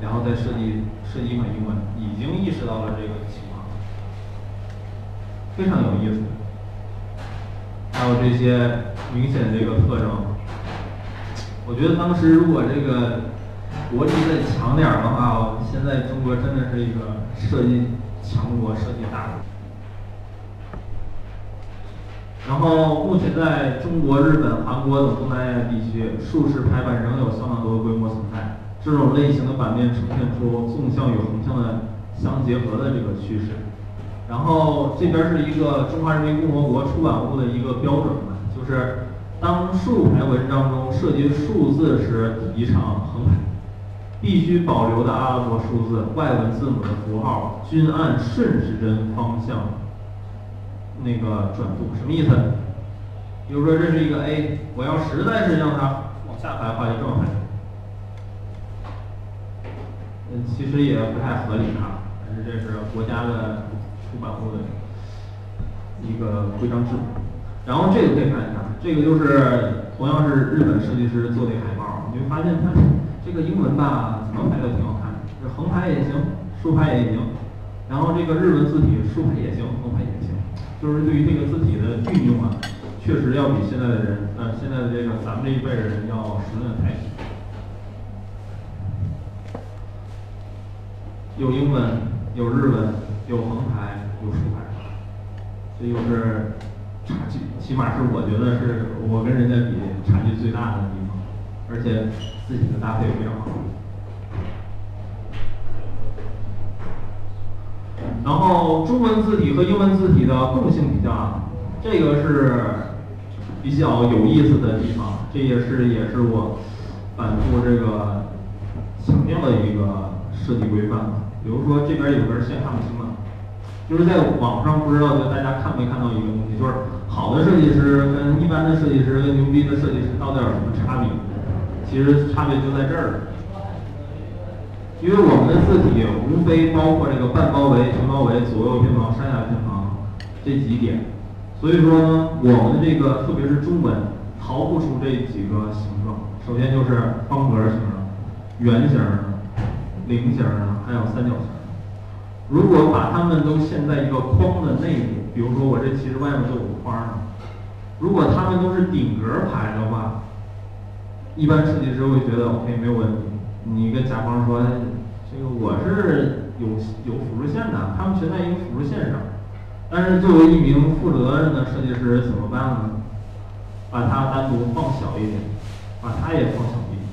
然后再设计设计一款英文，已经意识到了这个情况，非常有意思。还有这些明显这个特征，我觉得当时如果这个国力再强点儿的话，现在中国真的是一个设计强国、设计大国。然后，目前在中国、日本、韩国等东南亚地区，竖式排版仍有相当多的规模存在。这种类型的版面呈现出纵向与横向的相结合的这个趋势。然后这边是一个中华人民共和国出版物的一个标准嘛，就是当竖排文章中涉及数字时，提倡横排，必须保留的阿拉伯数字、外文字母的符号均按顺时针方向。那个转度什么意思？比如说这是一个 A，我要实在是让它往下排的话，就这么排。嗯，其实也不太合理啊，但是这是国家的出版物的一个规章制度。然后这个可以看一下，这个就是同样是日本设计师做的海报，你会发现它这个英文吧，怎么排都挺好看，这横排也行，竖排也行，然后这个日文字体竖排也行，横排也行。就是对于这个字体的运用啊，确实要比现在的人，呃，现在的这个咱们这一辈人要熟练太多。有英文，有日文，有横排，有竖排，这就是差距，起码是我觉得是我跟人家比差距最大的地方，而且字体的搭配非常好。然后中文字体和英文字体的共性比较，这个是比较有意思的地方，这也是也是我反复这个强调的一个设计规范。比如说这边有根线看不清了，就是在网上不知道大家看没看到一个东西，就是好的设计师跟一般的设计师跟牛逼的设计师到底有什么差别？其实差别就在这儿。因为我们的字体无非包括这个半包围、全包围、左右偏旁、上下偏旁这几点，所以说呢，我们的这个特别是中文逃不出这几个形状。首先就是方格形的、圆形的、菱形的，还有三角形。如果把它们都嵌在一个框的内部，比如说我这其实外面就有个框儿，如果它们都是顶格排的话，一般设计师会觉得 OK 没有问题。你跟甲方说，这个我是有有辅助线的，他们全在一个辅助线上。但是作为一名负责任的设计师怎么办呢？把它单独放小一点，把它也放小一点。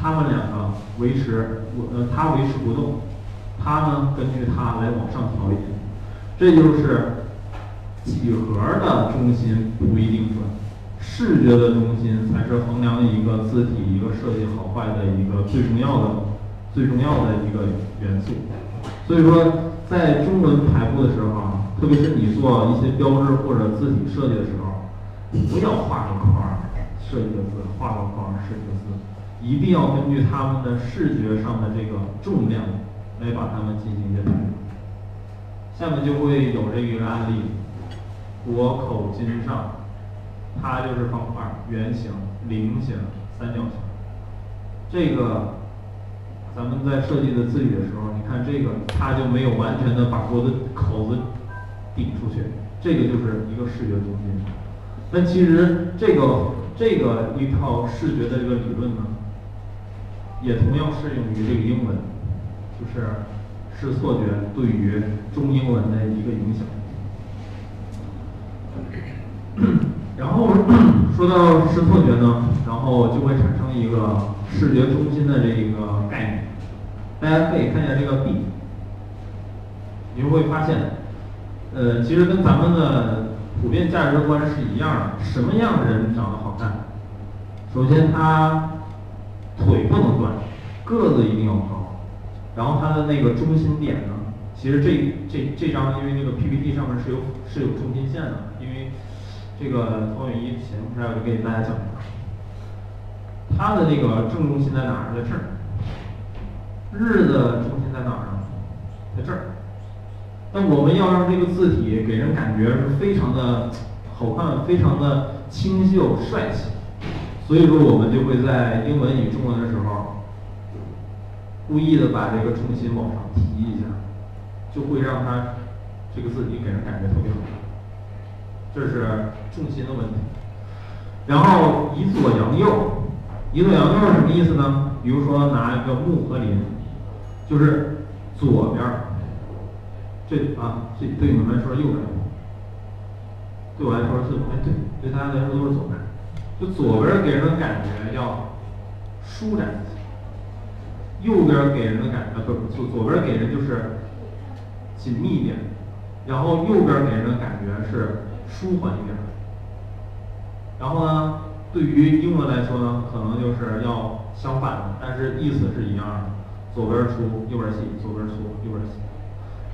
他们两个维持我呃，他维持不动，他呢根据它来往上调一点。这就是几何的中心不一定准。视觉的中心才是衡量一个字体、一个设计好坏的一个最重要的、最重要的一个元素。所以说，在中文排布的时候啊，特别是你做一些标志或者字体设计的时候，不要画个框儿设计个字，画个框儿设计个字，一定要根据它们的视觉上的这个重量来把它们进行一些排布。下面就会有这一个案例：国口金上。它就是方块、圆形、菱形、三角形。这个咱们在设计的字体的时候，你看这个它就没有完全的把国的口子顶出去，这个就是一个视觉中心。但其实这个这个一套视觉的这个理论呢，也同样适用于这个英文，就是视错觉对于中英文的一个影响。然后 说到视错觉呢，然后就会产生一个视觉中心的这一个概念。大家可以看一下这个笔你就会发现，呃，其实跟咱们的普遍价值观是一样的。什么样的人长得好看？首先他腿不能短，个子一定要高，然后他的那个中心点呢，其实这这这张因为那个 PPT 上面是有是有中心线的，这个投影仪前不是我就给大家讲一下，它的那个正中心在哪儿？在这儿。日的中心在哪儿呢？在这儿。那我们要让这个字体给人感觉是非常的好看，非常的清秀帅气，所以说我们就会在英文与中文的时候，故意的把这个重心往上提一下，就会让它这个字体给人感觉特别好看。这是重心的问题，然后以左扬右，以左扬右是什么意思呢？比如说拿一个木和林，就是左边儿，这啊这对你们来说右边，对我来说是哎对，对大家来说都是左边，就左边给人的感觉要舒展一些，右边给人的感觉不左左边给人就是紧密一点，然后右边给人的感觉是。舒缓一点，然后呢，对于英文来说呢，可能就是要相反的，但是意思是一样的，左边粗，右边细，左边粗，右边细。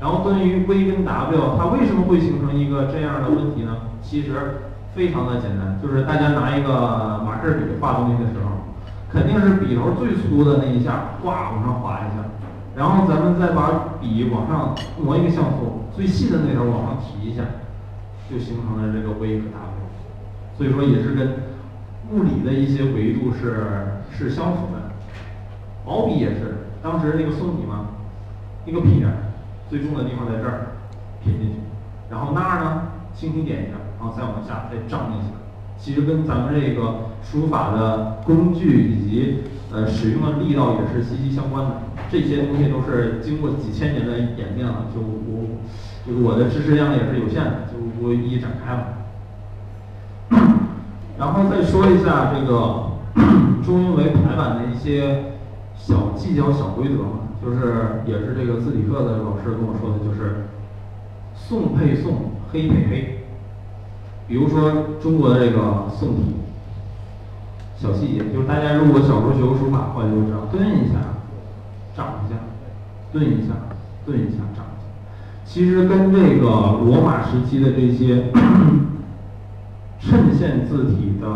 然后关于 V 跟 W，它为什么会形成一个这样的问题呢？其实非常的简单，就是大家拿一个马克笔画东西的时候，肯定是笔头最粗的那一下，哗往上划一下，然后咱们再把笔往上挪一个像素，最细的那头往上提一下。就形成了这个 V 和 W，所以说也是跟物理的一些维度是是相符的。毛笔也是，当时那个宋体嘛，一个撇，最重的地方在这儿撇进去，然后那儿呢轻轻点一下，然后再往下再胀一下。其实跟咱们这个书法的工具以及呃，使用的力道也是息息相关的。这些东西都是经过几千年的演变了，就我就我的知识量也是有限的，就不一一展开了。然后再说一下这个 中英文排版的一些小技巧、小规则嘛，就是也是这个字体课的老师跟我说的，就是宋配宋，黑配黑。比如说中国的这个宋体，小细节，就是大家如果小时候学过书法的话，就知道蹲一下，长一下，蹲一下，蹲，一下。其实跟这个罗马时期的这些。衬线字体的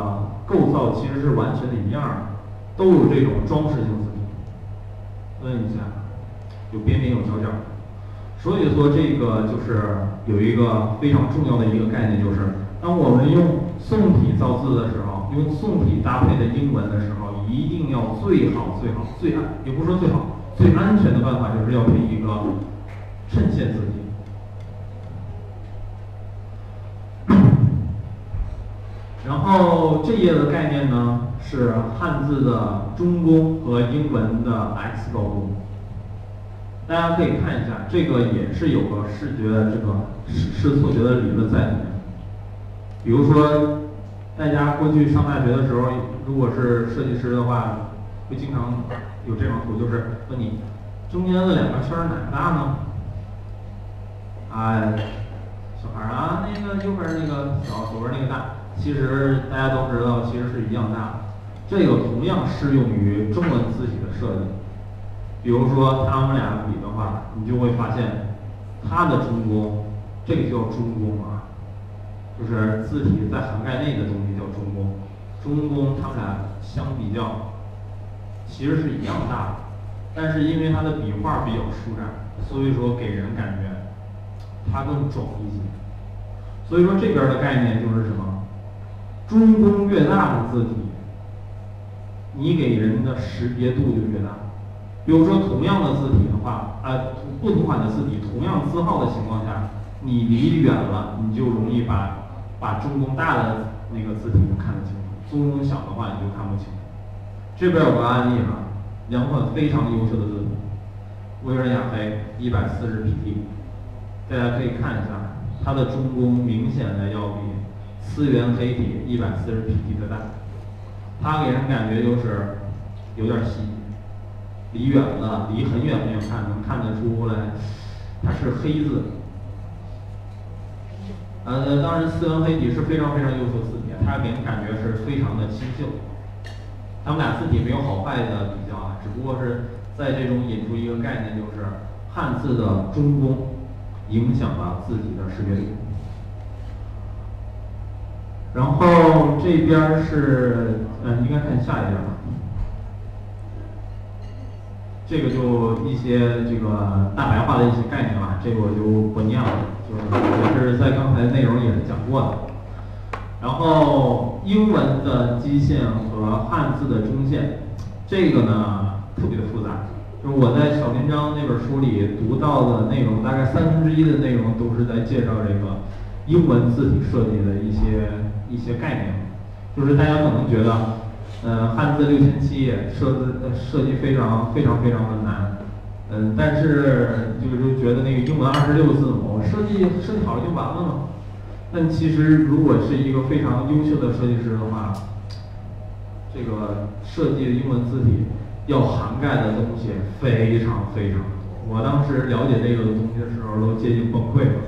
构造其实是完全的一样的，都有这种装饰性字体。摁一下，有边边有角角。所以说这个就是有一个非常重要的一个概念，就是当我们用宋体造字的时候，用宋体搭配的英文的时候，一定要最好最好最安，也不说最好，最安全的办法就是要配一个衬线字体。然后这页的概念呢是汉字的中宫和英文的 X 高度，大家可以看一下，这个也是有个视觉这个视视错觉的理论在里面。比如说，大家过去上大学的时候，如果是设计师的话，会经常有这张图，就是问你中间的两个圈哪个大呢？啊，小孩儿啊，那个右边那个小，左边那个大。其实大家都知道，其实是一样大的。这个同样适用于中文字体的设计。比如说他们俩比的话，你就会发现，它的中宫，这个叫中宫啊，就是字体在涵盖内的东西叫中宫。中宫它们俩相比较，其实是一样大的，但是因为它的笔画比较舒展，所以说给人感觉它更壮一些。所以说这边的概念就是什么？中宫越大的字体，你给人的识别度就越大。比如说同样的字体的话，呃，不同款的字体，同样字号的情况下，你离远了，你就容易把把中宫大的那个字体就看得清楚，中宫小的话你就看不清。这边有个案例哈，两款非常优秀的字体，微软雅黑一百四十 pt，大家可以看一下，它的中宫明显的要比。思源黑体一百四十 pt 的大，它给人感觉就是有点细，离远了，离很远很远看能看得出来，它是黑字。呃，当然思源黑体是非常非常优秀字体，它给人感觉是非常的清秀。他们俩字体没有好坏的比较啊，只不过是在这种引出一个概念，就是汉字的中宫影响了字体的识别度。然后这边是，嗯，应该看下一页吧。这个就一些这个大白话的一些概念吧，这个我就不念了，就是也是在刚才内容也讲过的。然后英文的基线和汉字的中线，这个呢特别复杂，就是我在小篇章那本书里读到的内容，大概三分之一的内容都是在介绍这个英文字体设计的一些。一些概念，就是大家可能觉得，呃，汉字六千七页设置设计非常非常非常的难，嗯，但是就是觉得那个英文二十六字母设计设计好了就完了吗？但其实如果是一个非常优秀的设计师的话，这个设计的英文字体要涵盖的东西非常非常多。我当时了解这个东西的时候都接近崩溃了，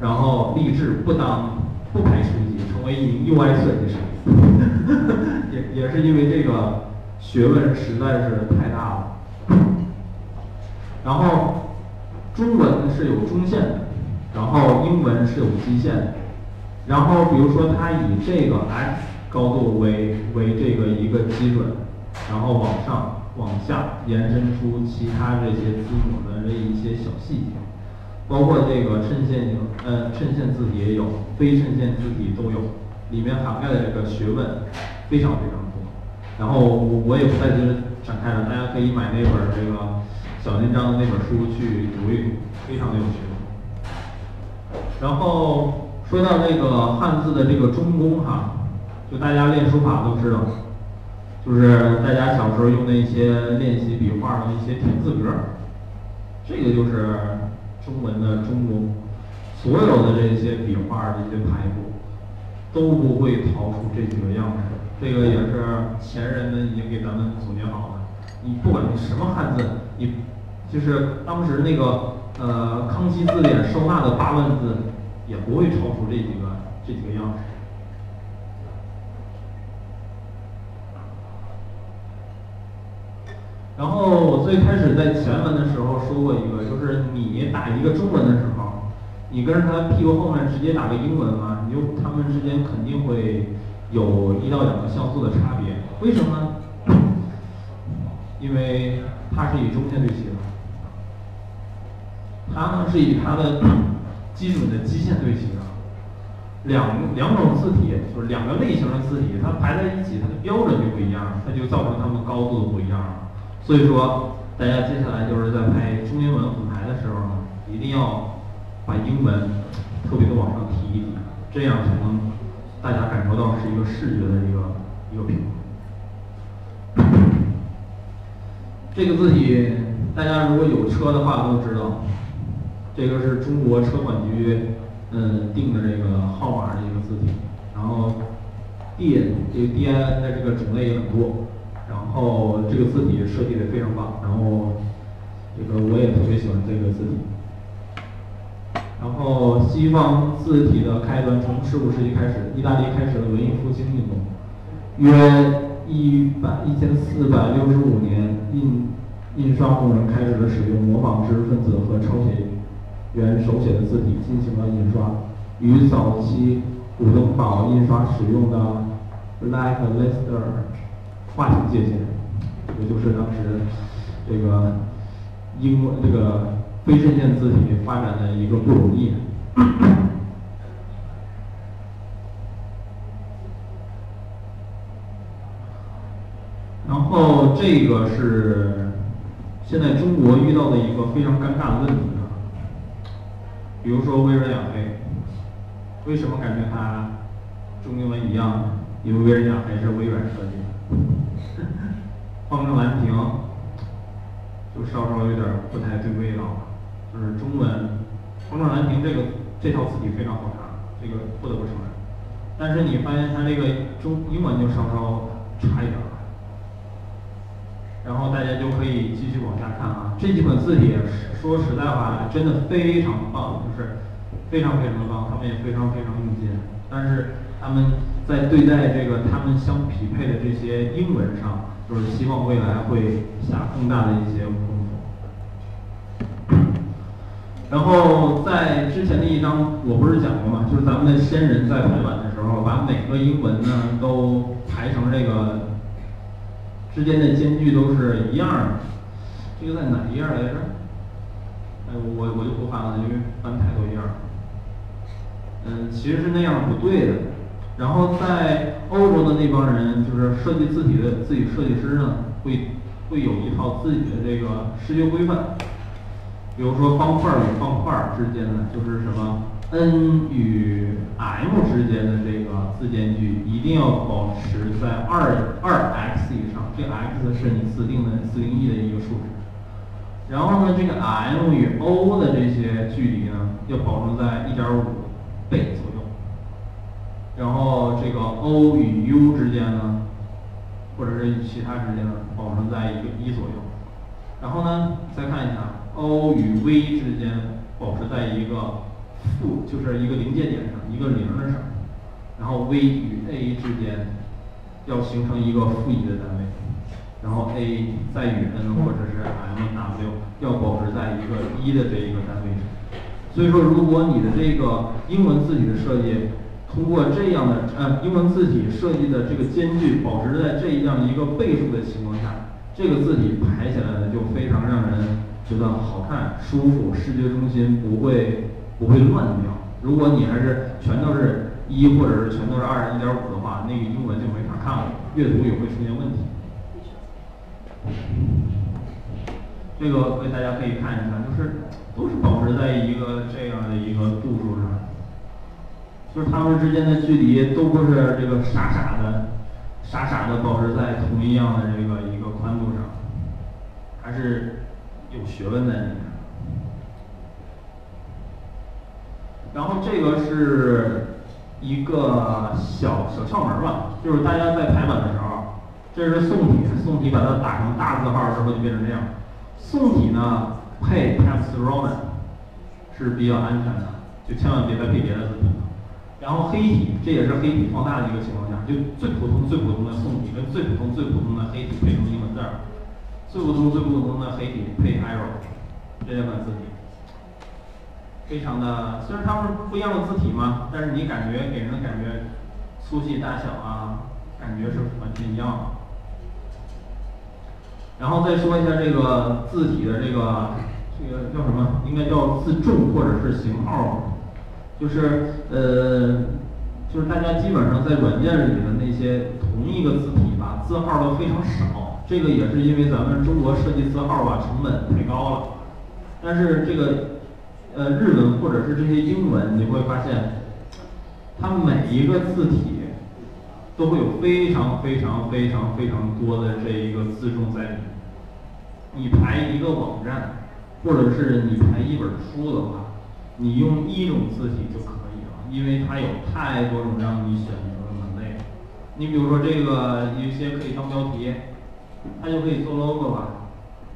然后立志不当。不排书记，成为一名 UI 设计师，也也是因为这个学问实在是太大了。然后中文是有中线的，然后英文是有基线的。然后比如说它以这个 X 高度为为这个一个基准，然后往上往下延伸出其他这些字母的这一些小细节。包括这个衬线型，呃，衬线字体也有，非衬线字体都有，里面涵盖的这个学问非常非常多。然后我我也不在这展开了，大家可以买那本这个小文章的那本书去读一读，非常的有学问。然后说到这个汉字的这个中宫哈，就大家练书法都知道，就是大家小时候用的一些练习笔画的一些田字格儿，这个就是中文的中宫，所有的这些笔画这些排布都不会逃出这几个样式，这个也是前人们已经给咱们总结好了。你不管你什么汉字，你就是当时那个呃康熙字典收纳的八万字，也不会超出这几个这几个样式。然后我最开始在前文的时候说过一个，就是你打一个中文的时候，你跟着他屁股后面直接打个英文嘛，你就他们之间肯定会有一到两个像素的差别。为什么呢？因为它是以中线对齐的，它呢是以它的基准的基线对齐的。两两种字体就是两个类型的字体，它排在一起，它的标准就不一样，它就造成它们高度不一样了。所以说，大家接下来就是在拍中英文混排的时候呢，一定要把英文特别的往上提一提，这样才能大家感受到是一个视觉的一个一个平衡。这个字体大家如果有车的话都知道，这个是中国车管局嗯定的这个号码的一个字体，然后 D 这个 D N 的这个种类也很多。然后这个字体设计的非常棒，然后这个我也特别喜欢这个字体。然后西方字体的开端从十五世纪开始，意大利开始了文艺复兴运动。约一百一千四百六十五年，印印刷工人开始了使用模仿知识分子和抄写员手写的字体进行了印刷，与早期古登堡印刷使用的 Black Letter。划清界限，也就是当时这个英文这个非衬线字体发展的一个不容易。然后这个是现在中国遇到的一个非常尴尬的问题啊，比如说微软雅黑，为什么感觉它中英文一样呢？因为微软雅黑是微软设计。方正蓝屏就稍稍有点不太对味道了，就是中文方正蓝屏这个这套字体非常好看，这个不得不承认。但是你发现它这个中英文就稍稍差一点了。然后大家就可以继续往下看啊，这几本字体说实在话真的非常棒，就是非常非常的棒，他们也非常非常用心，但是他们。在对待这个他们相匹配的这些英文上，就是希望未来会下更大的一些功夫。然后在之前的一章，我不是讲过吗？就是咱们的先人在排版的时候，把每个英文呢都排成这个之间的间距都是一样的。这个在哪一页来着？哎，我我就不翻了，因为翻太多页儿。嗯，其实是那样不对的。然后在欧洲的那帮人，就是设计字体的自己设计师呢，会会有一套自己的这个视觉规范。比如说方块与方块之间呢，就是什么 n 与 m 之间的这个字间距一定要保持在二二 x 以上，这 x 是你自定的自定义的一个数值。然后呢，这个 m 与 o 的这些距离呢，要保证在一点五倍左右。然后这个 O 与 U 之间呢，或者是与其他之间呢，保持在一个一左右。然后呢，再看一下 O 与 V 之间保持在一个负，就是一个临界点上，一个零的上。然后 V 与 A 之间要形成一个负一的单位。然后 A 再与 N 或者是 M、W 要保持在一个一的这一个单位上。所以说，如果你的这个英文字体的设计，通过这样的呃英文字体设计的这个间距保持在这样一个倍数的情况下，这个字体排起来呢就非常让人觉得好看、舒服，视觉中心不会不会乱掉。如果你还是全都是一或者是全都是二、一点五的话，那个英文就没法看了，阅读也会出现问题。这个可以大家可以看一下，就是都是保持在一个这样的一个度数上。就是它们之间的距离都不是这个傻傻的，傻傻的保持在同一样的这个一个宽度上，还是有学问在里面。然后这个是一个小小窍门吧，就是大家在排版的时候，这是宋体，宋体把它打成大字号之后就变成这样。宋体呢配 Times Roman 是比较安全的，就千万别再配别的字体。然后黑体，这也是黑体放大的一个情况下，就最普通最普通的宋体跟最普通最普通的黑体配成英文字儿，最普通最普通的黑体配 arrow 这两款字体。非常的，虽然它们不一样的字体嘛，但是你感觉给人的感觉，粗细大小啊，感觉是完全一样的。然后再说一下这个字体的这个这个叫什么？应该叫字重或者是型号，就是呃，就是大家基本上在软件里的那些同一个字体吧，字号都非常少。这个也是因为咱们中国设计字号吧成本太高了，但是这个。呃，日文或者是这些英文，你会发现，它每一个字体都会有非常非常非常非常多的这一个字重在里。你排一个网站，或者是你排一本书的话，你用一种字体就可以了，因为它有太多种让你选择的门类。你比如说这个有些可以当标题，它就可以做 logo 吧，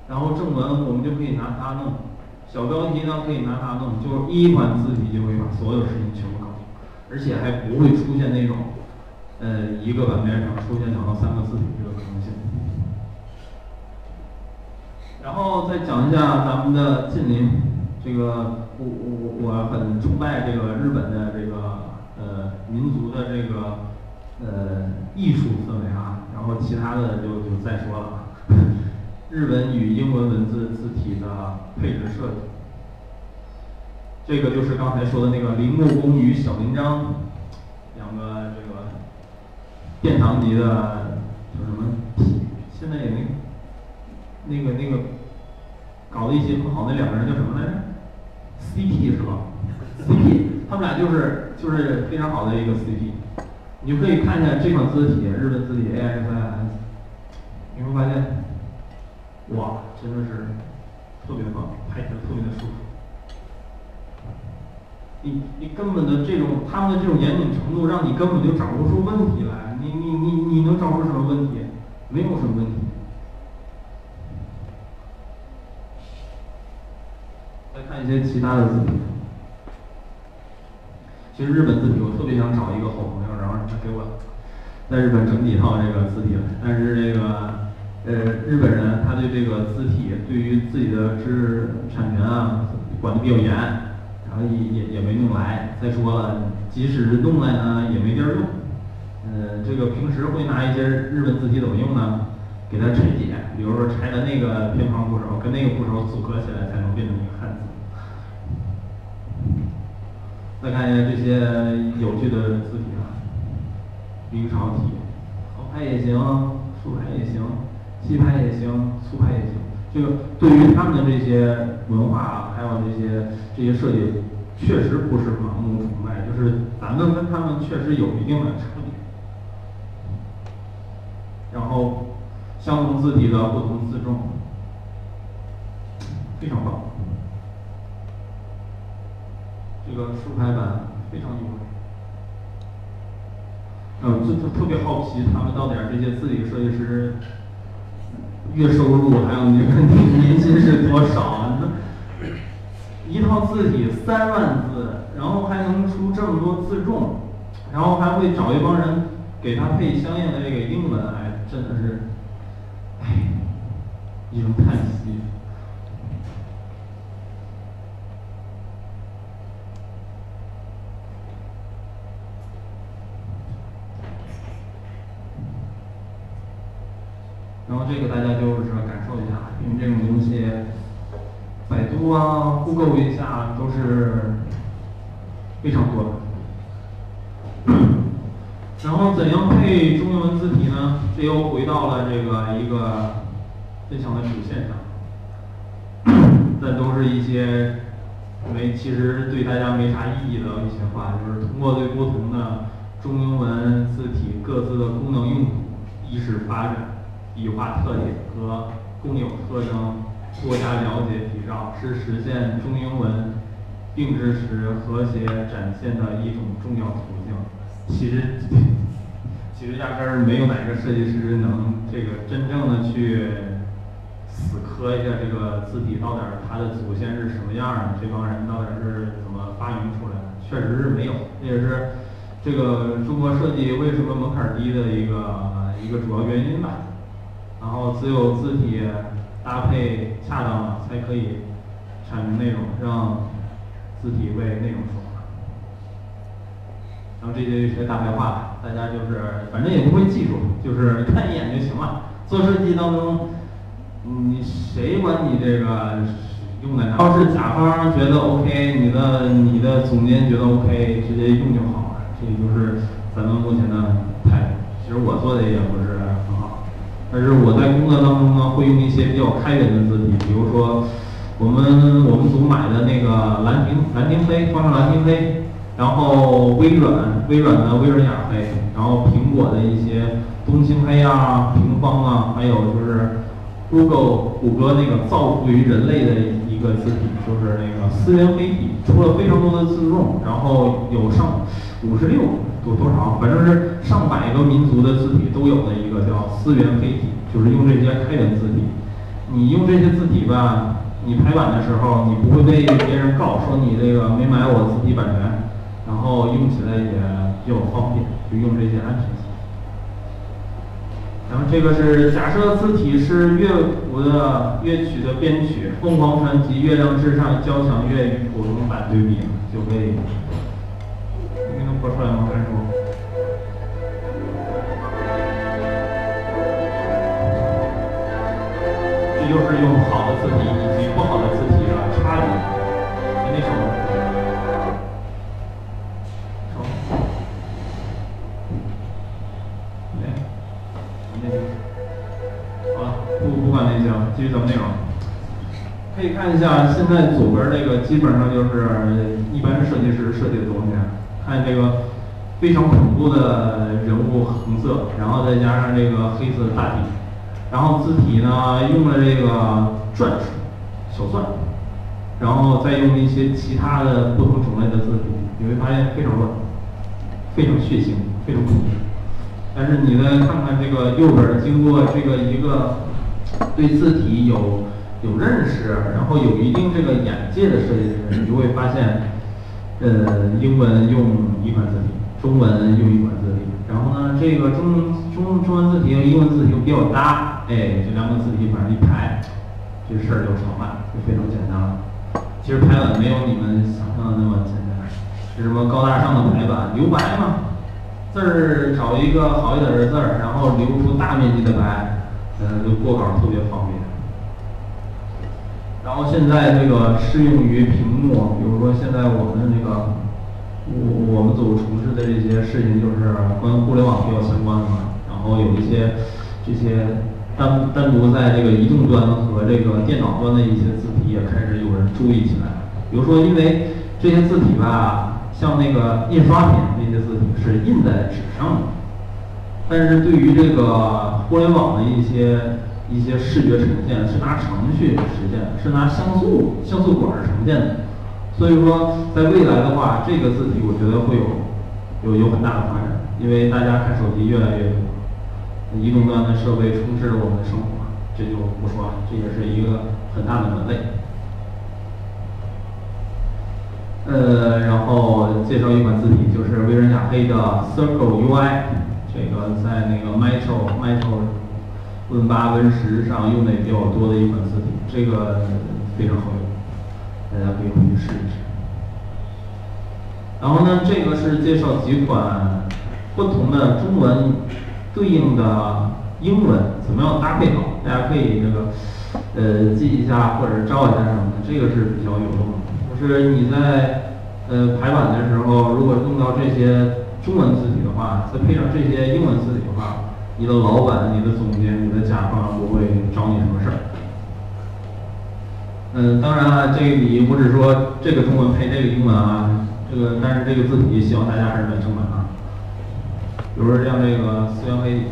然后正文我们就可以拿它弄。小标题呢，可以拿它弄，就是一款字体就可以把所有事情全部搞定，而且还不会出现那种，呃，一个版面上出现两到三个字体这个可能性。然后再讲一下咱们的近邻，这个我我我很崇拜这个日本的这个呃民族的这个呃艺术氛围啊，然后其他的就就再说了。日文与英文文字字体的配置设计，这个就是刚才说的那个铃木工与小铃章，两个这个殿堂级的叫什么？现在也没那个那个搞的一些不好那两个人叫什么来着？CP 是吧？CP，他们俩就是就是非常好的一个 CP，你就可以看一下这款字体，日本字体 AIS，你会发现。哇，真的是特别棒，拍起来特别的舒服。你你根本的这种他们的这种严谨程度，让你根本就找不出问题来。你你你你能找出什么问题？没有什么问题。再看一些其他的字体。其实日本字体，我特别想找一个好朋友，然后他给我在日本整几套这个字体，但是这个。呃，日本人他对这个字体，对于自己的知识产权啊管的比较严，然后也也也没弄来。再说了，即使是弄来呢，也没地儿用。呃，这个平时会拿一些日本字体怎么用呢？给它拆解，比如说拆的那个偏旁部首跟那个部首组合起来，才能变成一个汉字。再看一下这些有趣的字体啊，明朝体，横排也行，竖排也行。细排也行，粗排也行。这个对于他们的这些文化，还有这些这些设计，确实不是盲目崇拜，就是咱们跟他们确实有一定的差别。然后，相同字体的不同字重，非常棒。这个竖排版非常优美。嗯，就就特别好奇，他们到底这些字体设计师。月收入还有年年薪是多少啊？一套字体三万字，然后还能出这么多字重，然后还会找一帮人给他配相应的这个英文，哎，真的是，唉，一种叹息。然后这个大家就是感这种东西，百度啊、酷狗一下都是非常多的。然后怎样配中英文字体呢？这又回到了这个一个分享的主线上。但都是一些没其实对大家没啥意义的一些话，就是通过对不同的中英文字体各自的功能用途。意识发展、笔画特点和共有特征多加了解比照，是实现中英文并置时和谐展现的一种重要途径。其实，其实压根儿没有哪个设计师能这个真正的去死磕一下这个字体到底儿它的祖先是什么样儿的，这帮人到底是怎么发明出来的？确实是没有，这也是。这个中国设计为什么门槛儿低的一个一个主要原因吧，然后只有字体搭配恰当了，才可以产生内容，让字体为内容说话。然后这些一些大白话，大家就是反正也不会记住，就是看一眼就行了。做设计当中，你谁管你这个用在哪？要是甲方觉得 OK，你的你的总监觉得 OK，直接用就好了。这就是咱们目前的态度。其实我做的也不是，但是我在工作当中呢，会用一些比较开源的字体，比如说我们我们组买的那个兰亭兰亭黑，方正兰亭黑，然后微软微软的微软雅黑，然后苹果的一些冬青黑啊、平方啊，还有就是 Google 谷歌那个造福于人类的一个字体，就是那个思源黑体，出了非常多的字重，然后有上。五十六多多少，反正是上百个民族的字体都有的一个叫思源黑体，就是用这些开源字体。你用这些字体吧，你排版的时候，你不会被别人告说你这个没买我字体版权，然后用起来也比较方便，就用这些安全。然后这个是假设字体是乐谱的乐曲的编曲，《凤凰传奇》《月亮之上》交响乐与普通版对比就可以。说出来吗？还是说？这就是用好的字体看一下，现在左边这个基本上就是一般设计师设计的东西。看这个非常恐怖的人物横色，然后再加上这个黑色的大底，然后字体呢用了这个篆书小篆，然后再用一些其他的不同种类的字体，你会发现非常乱，非常血腥，非常恐怖。但是你再看看这个右边，经过这个一个对字体有有认识，然后有一定这个眼界的设计师，你就会发现。呃，英文用一款字体，中文用一款字体，然后呢，这个中中中文字体和英文字体又比较搭，哎，这两个字体往上一排，这事儿就成了，就非常简单了。其实排版没有你们想象的那么简单，是什么高大上的排版，留白嘛，字儿找一个好一点的字儿，然后留出大面积的白，呃，就过稿特别方便。然后现在这个适用于屏幕，比如说现在我们那个，我我们组从事的这些事情就是跟互联网比较相关的嘛。然后有一些这些单单独在这个移动端和这个电脑端的一些字体也开始有人注意起来。比如说，因为这些字体吧，像那个印刷品那些字体是印在纸上的，但是对于这个互联网的一些。一些视觉呈现是拿程序实现，是拿像素像素管呈现的，所以说在未来的话，这个字体我觉得会有有有很大的发展，因为大家看手机越来越多，移动端的设备充斥着我们的生活，这就不说了，这也是一个很大的门类。呃，然后介绍一款字体，就是微软雅黑的 Circle UI，这个在那个 Metro Metro。Win 八、Win 十上用的也比较多的一款字体，这个非常好用，大家可以回去试一试。然后呢，这个是介绍几款不同的中文对应的英文怎么样搭配好，大家可以那个呃记一下或者照一下什么的，这个是比较有用的。就是你在呃排版的时候，如果用到这些中文字体的话，再配上这些英文字体的话。你的老板、你的总监、你的甲方不会找你什么事儿。嗯，当然了，这个你不是说这个中文配这个英文啊，这个但是这个字体希望大家还是买正版啊。比如说像这个思源黑，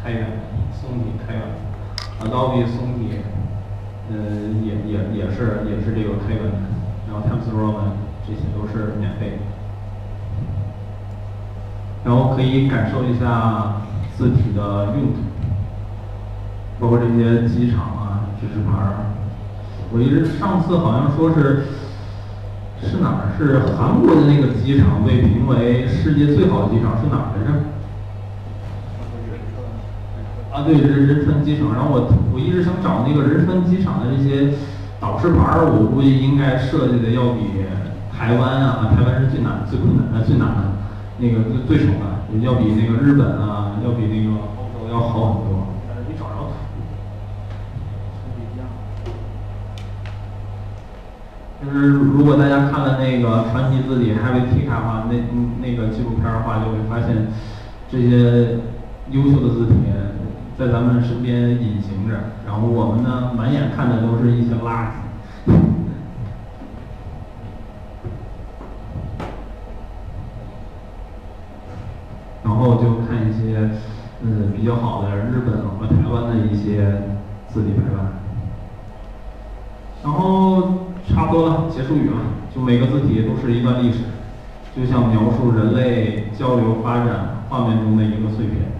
开源，松体开源，Adobe 松体，嗯，也也也是也是这个开源的，然后 Times Roman 这些都是免费的，然后可以感受一下字体的用途，包括这些机场啊、指示牌儿，我一直上次好像说是。是哪儿？是韩国的那个机场被评为世界最好的机场，是哪儿来着？啊，对，仁仁川机场。然后我我一直想找那个仁川机场的这些导示牌儿，我估计应该设计的要比台湾啊，台湾是最难、最困难、最难的，那个最最丑的，要比那个日本啊，要比那个欧洲要好很多但是你找着。就是如果大家看了那个传奇字体 Heavy Tika 的话，那那个纪录片的话，就会发现这些优秀的字体在咱们身边隐形着，然后我们呢，满眼看的都是一些垃圾。比较好的日本和台湾的一些字体排版，然后。差不多了，结束语了。就每个字体都是一段历史，就像描述人类交流发展画面中的一个碎片。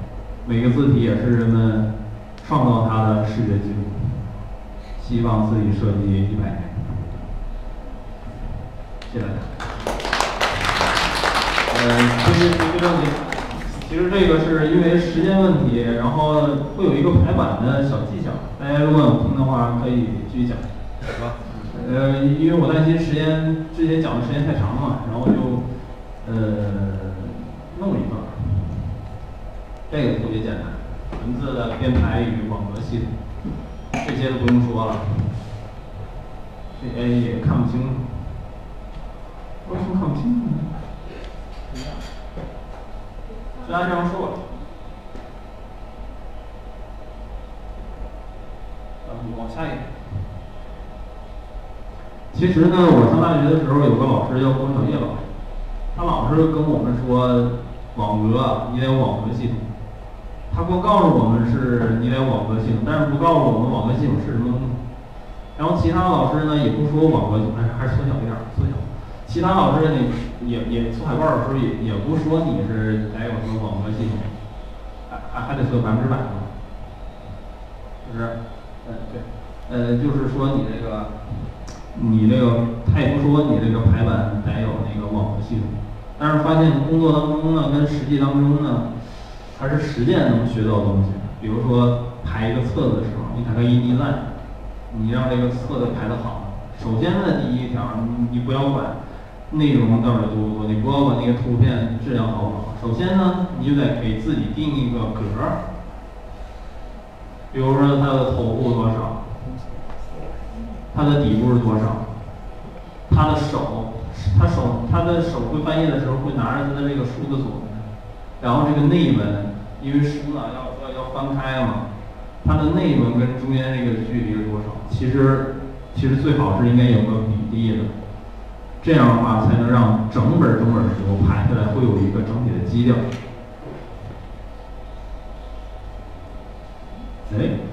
每个字体也是人们创造它的视觉记录。希望自己设计一百年。谢谢大家。嗯，其实这个问题，其实这个是因为时间问题，然后会有一个排版的小技巧。大家如果有听的话，可以继续讲。好吧。呃，因为我担心时间之前讲的时间太长了嘛，然后就呃弄一段。这个特别简单，文字的编排与网格系统，这些都不用说了，这些也看不清。为什么看不清楚呢？就按这样说吧。往下一个。其实呢，我上大学的时候有个老师叫郭小叶老师，他老是跟我们说网格，你得有网格系统。他光告诉我们是你得有网格系统，但是不告诉我们网格系统是什么东西。然后其他老师呢也不说网格，哎还是缩小一点，缩小。其他老师你也也出海报的时候也也不说你是得有什么网格系统，还还还得说百分之百吗？是不是？嗯对，呃就是说你这个。你这个他也不说你这个排版得有那个网格系统，但是发现工作当中呢，跟实际当中呢，还是实践能学到东西。比如说排一个册子的时候，你看它一一烂，你让这个册子排得好。首先呢，第一条，你你不要管内容到底多不多，你不要管那个图片质量好不好。首先呢，你就得给自己定一个格儿，比如说它的头部多少。它的底部是多少？他的手，他手，他的手会翻页的时候会拿着他的这个书的左边，然后这个内文，因为书呢要要要翻开嘛，它的内文跟中间这个距离是多少？其实其实最好是应该有个比例的，这样的话才能让整本整本书排下来会有一个整体的基调。哎。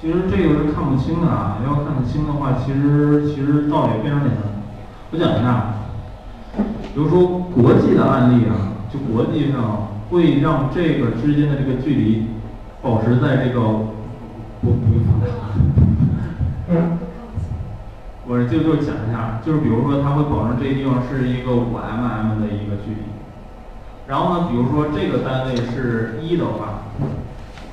其实这个是看不清的啊，要看得清的话，其实其实道理非常简单。我讲一下，比如说国际的案例啊，就国际上会让这个之间的这个距离保持在这个不不用放大。我就就讲一下，就是比如说，它会保证这个地方是一个五 mm 的一个距离。然后呢，比如说这个单位是一的话，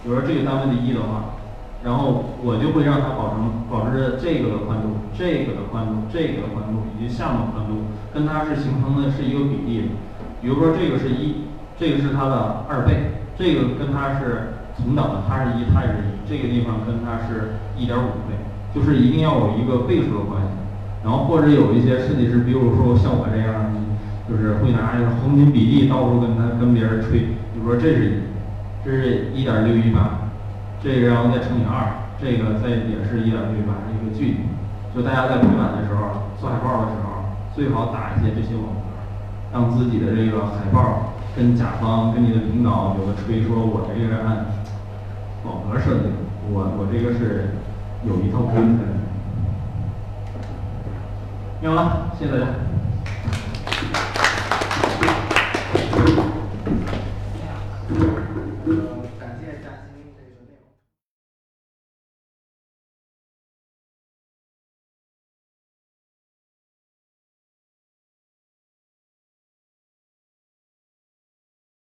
比如说这个单位的一的话，然后我就会让它保证保持着这个的宽度、这个的宽度、这个的宽度以及下面宽度，跟它是形成的是一个比例的。比如说这个是一，这个是它的二倍，这个跟它是同等的，它是一，它也是一，这个地方跟它是一点五倍。就是一定要有一个倍数的关系，然后或者有一些设计师，比如说像我这样，就是会拿一个黄金比例到处跟他跟别人吹，比如说这是一这是一点六一八，这个然后再乘以二这个再也是一点六一点儿一个距离。就大家在排版的时候做海报的时候最好打一些这些网格让自己的这个海报跟甲方跟你的领导有个吹说我这个是按网格设计的我我这个是有一套规则的。好了谢谢大家。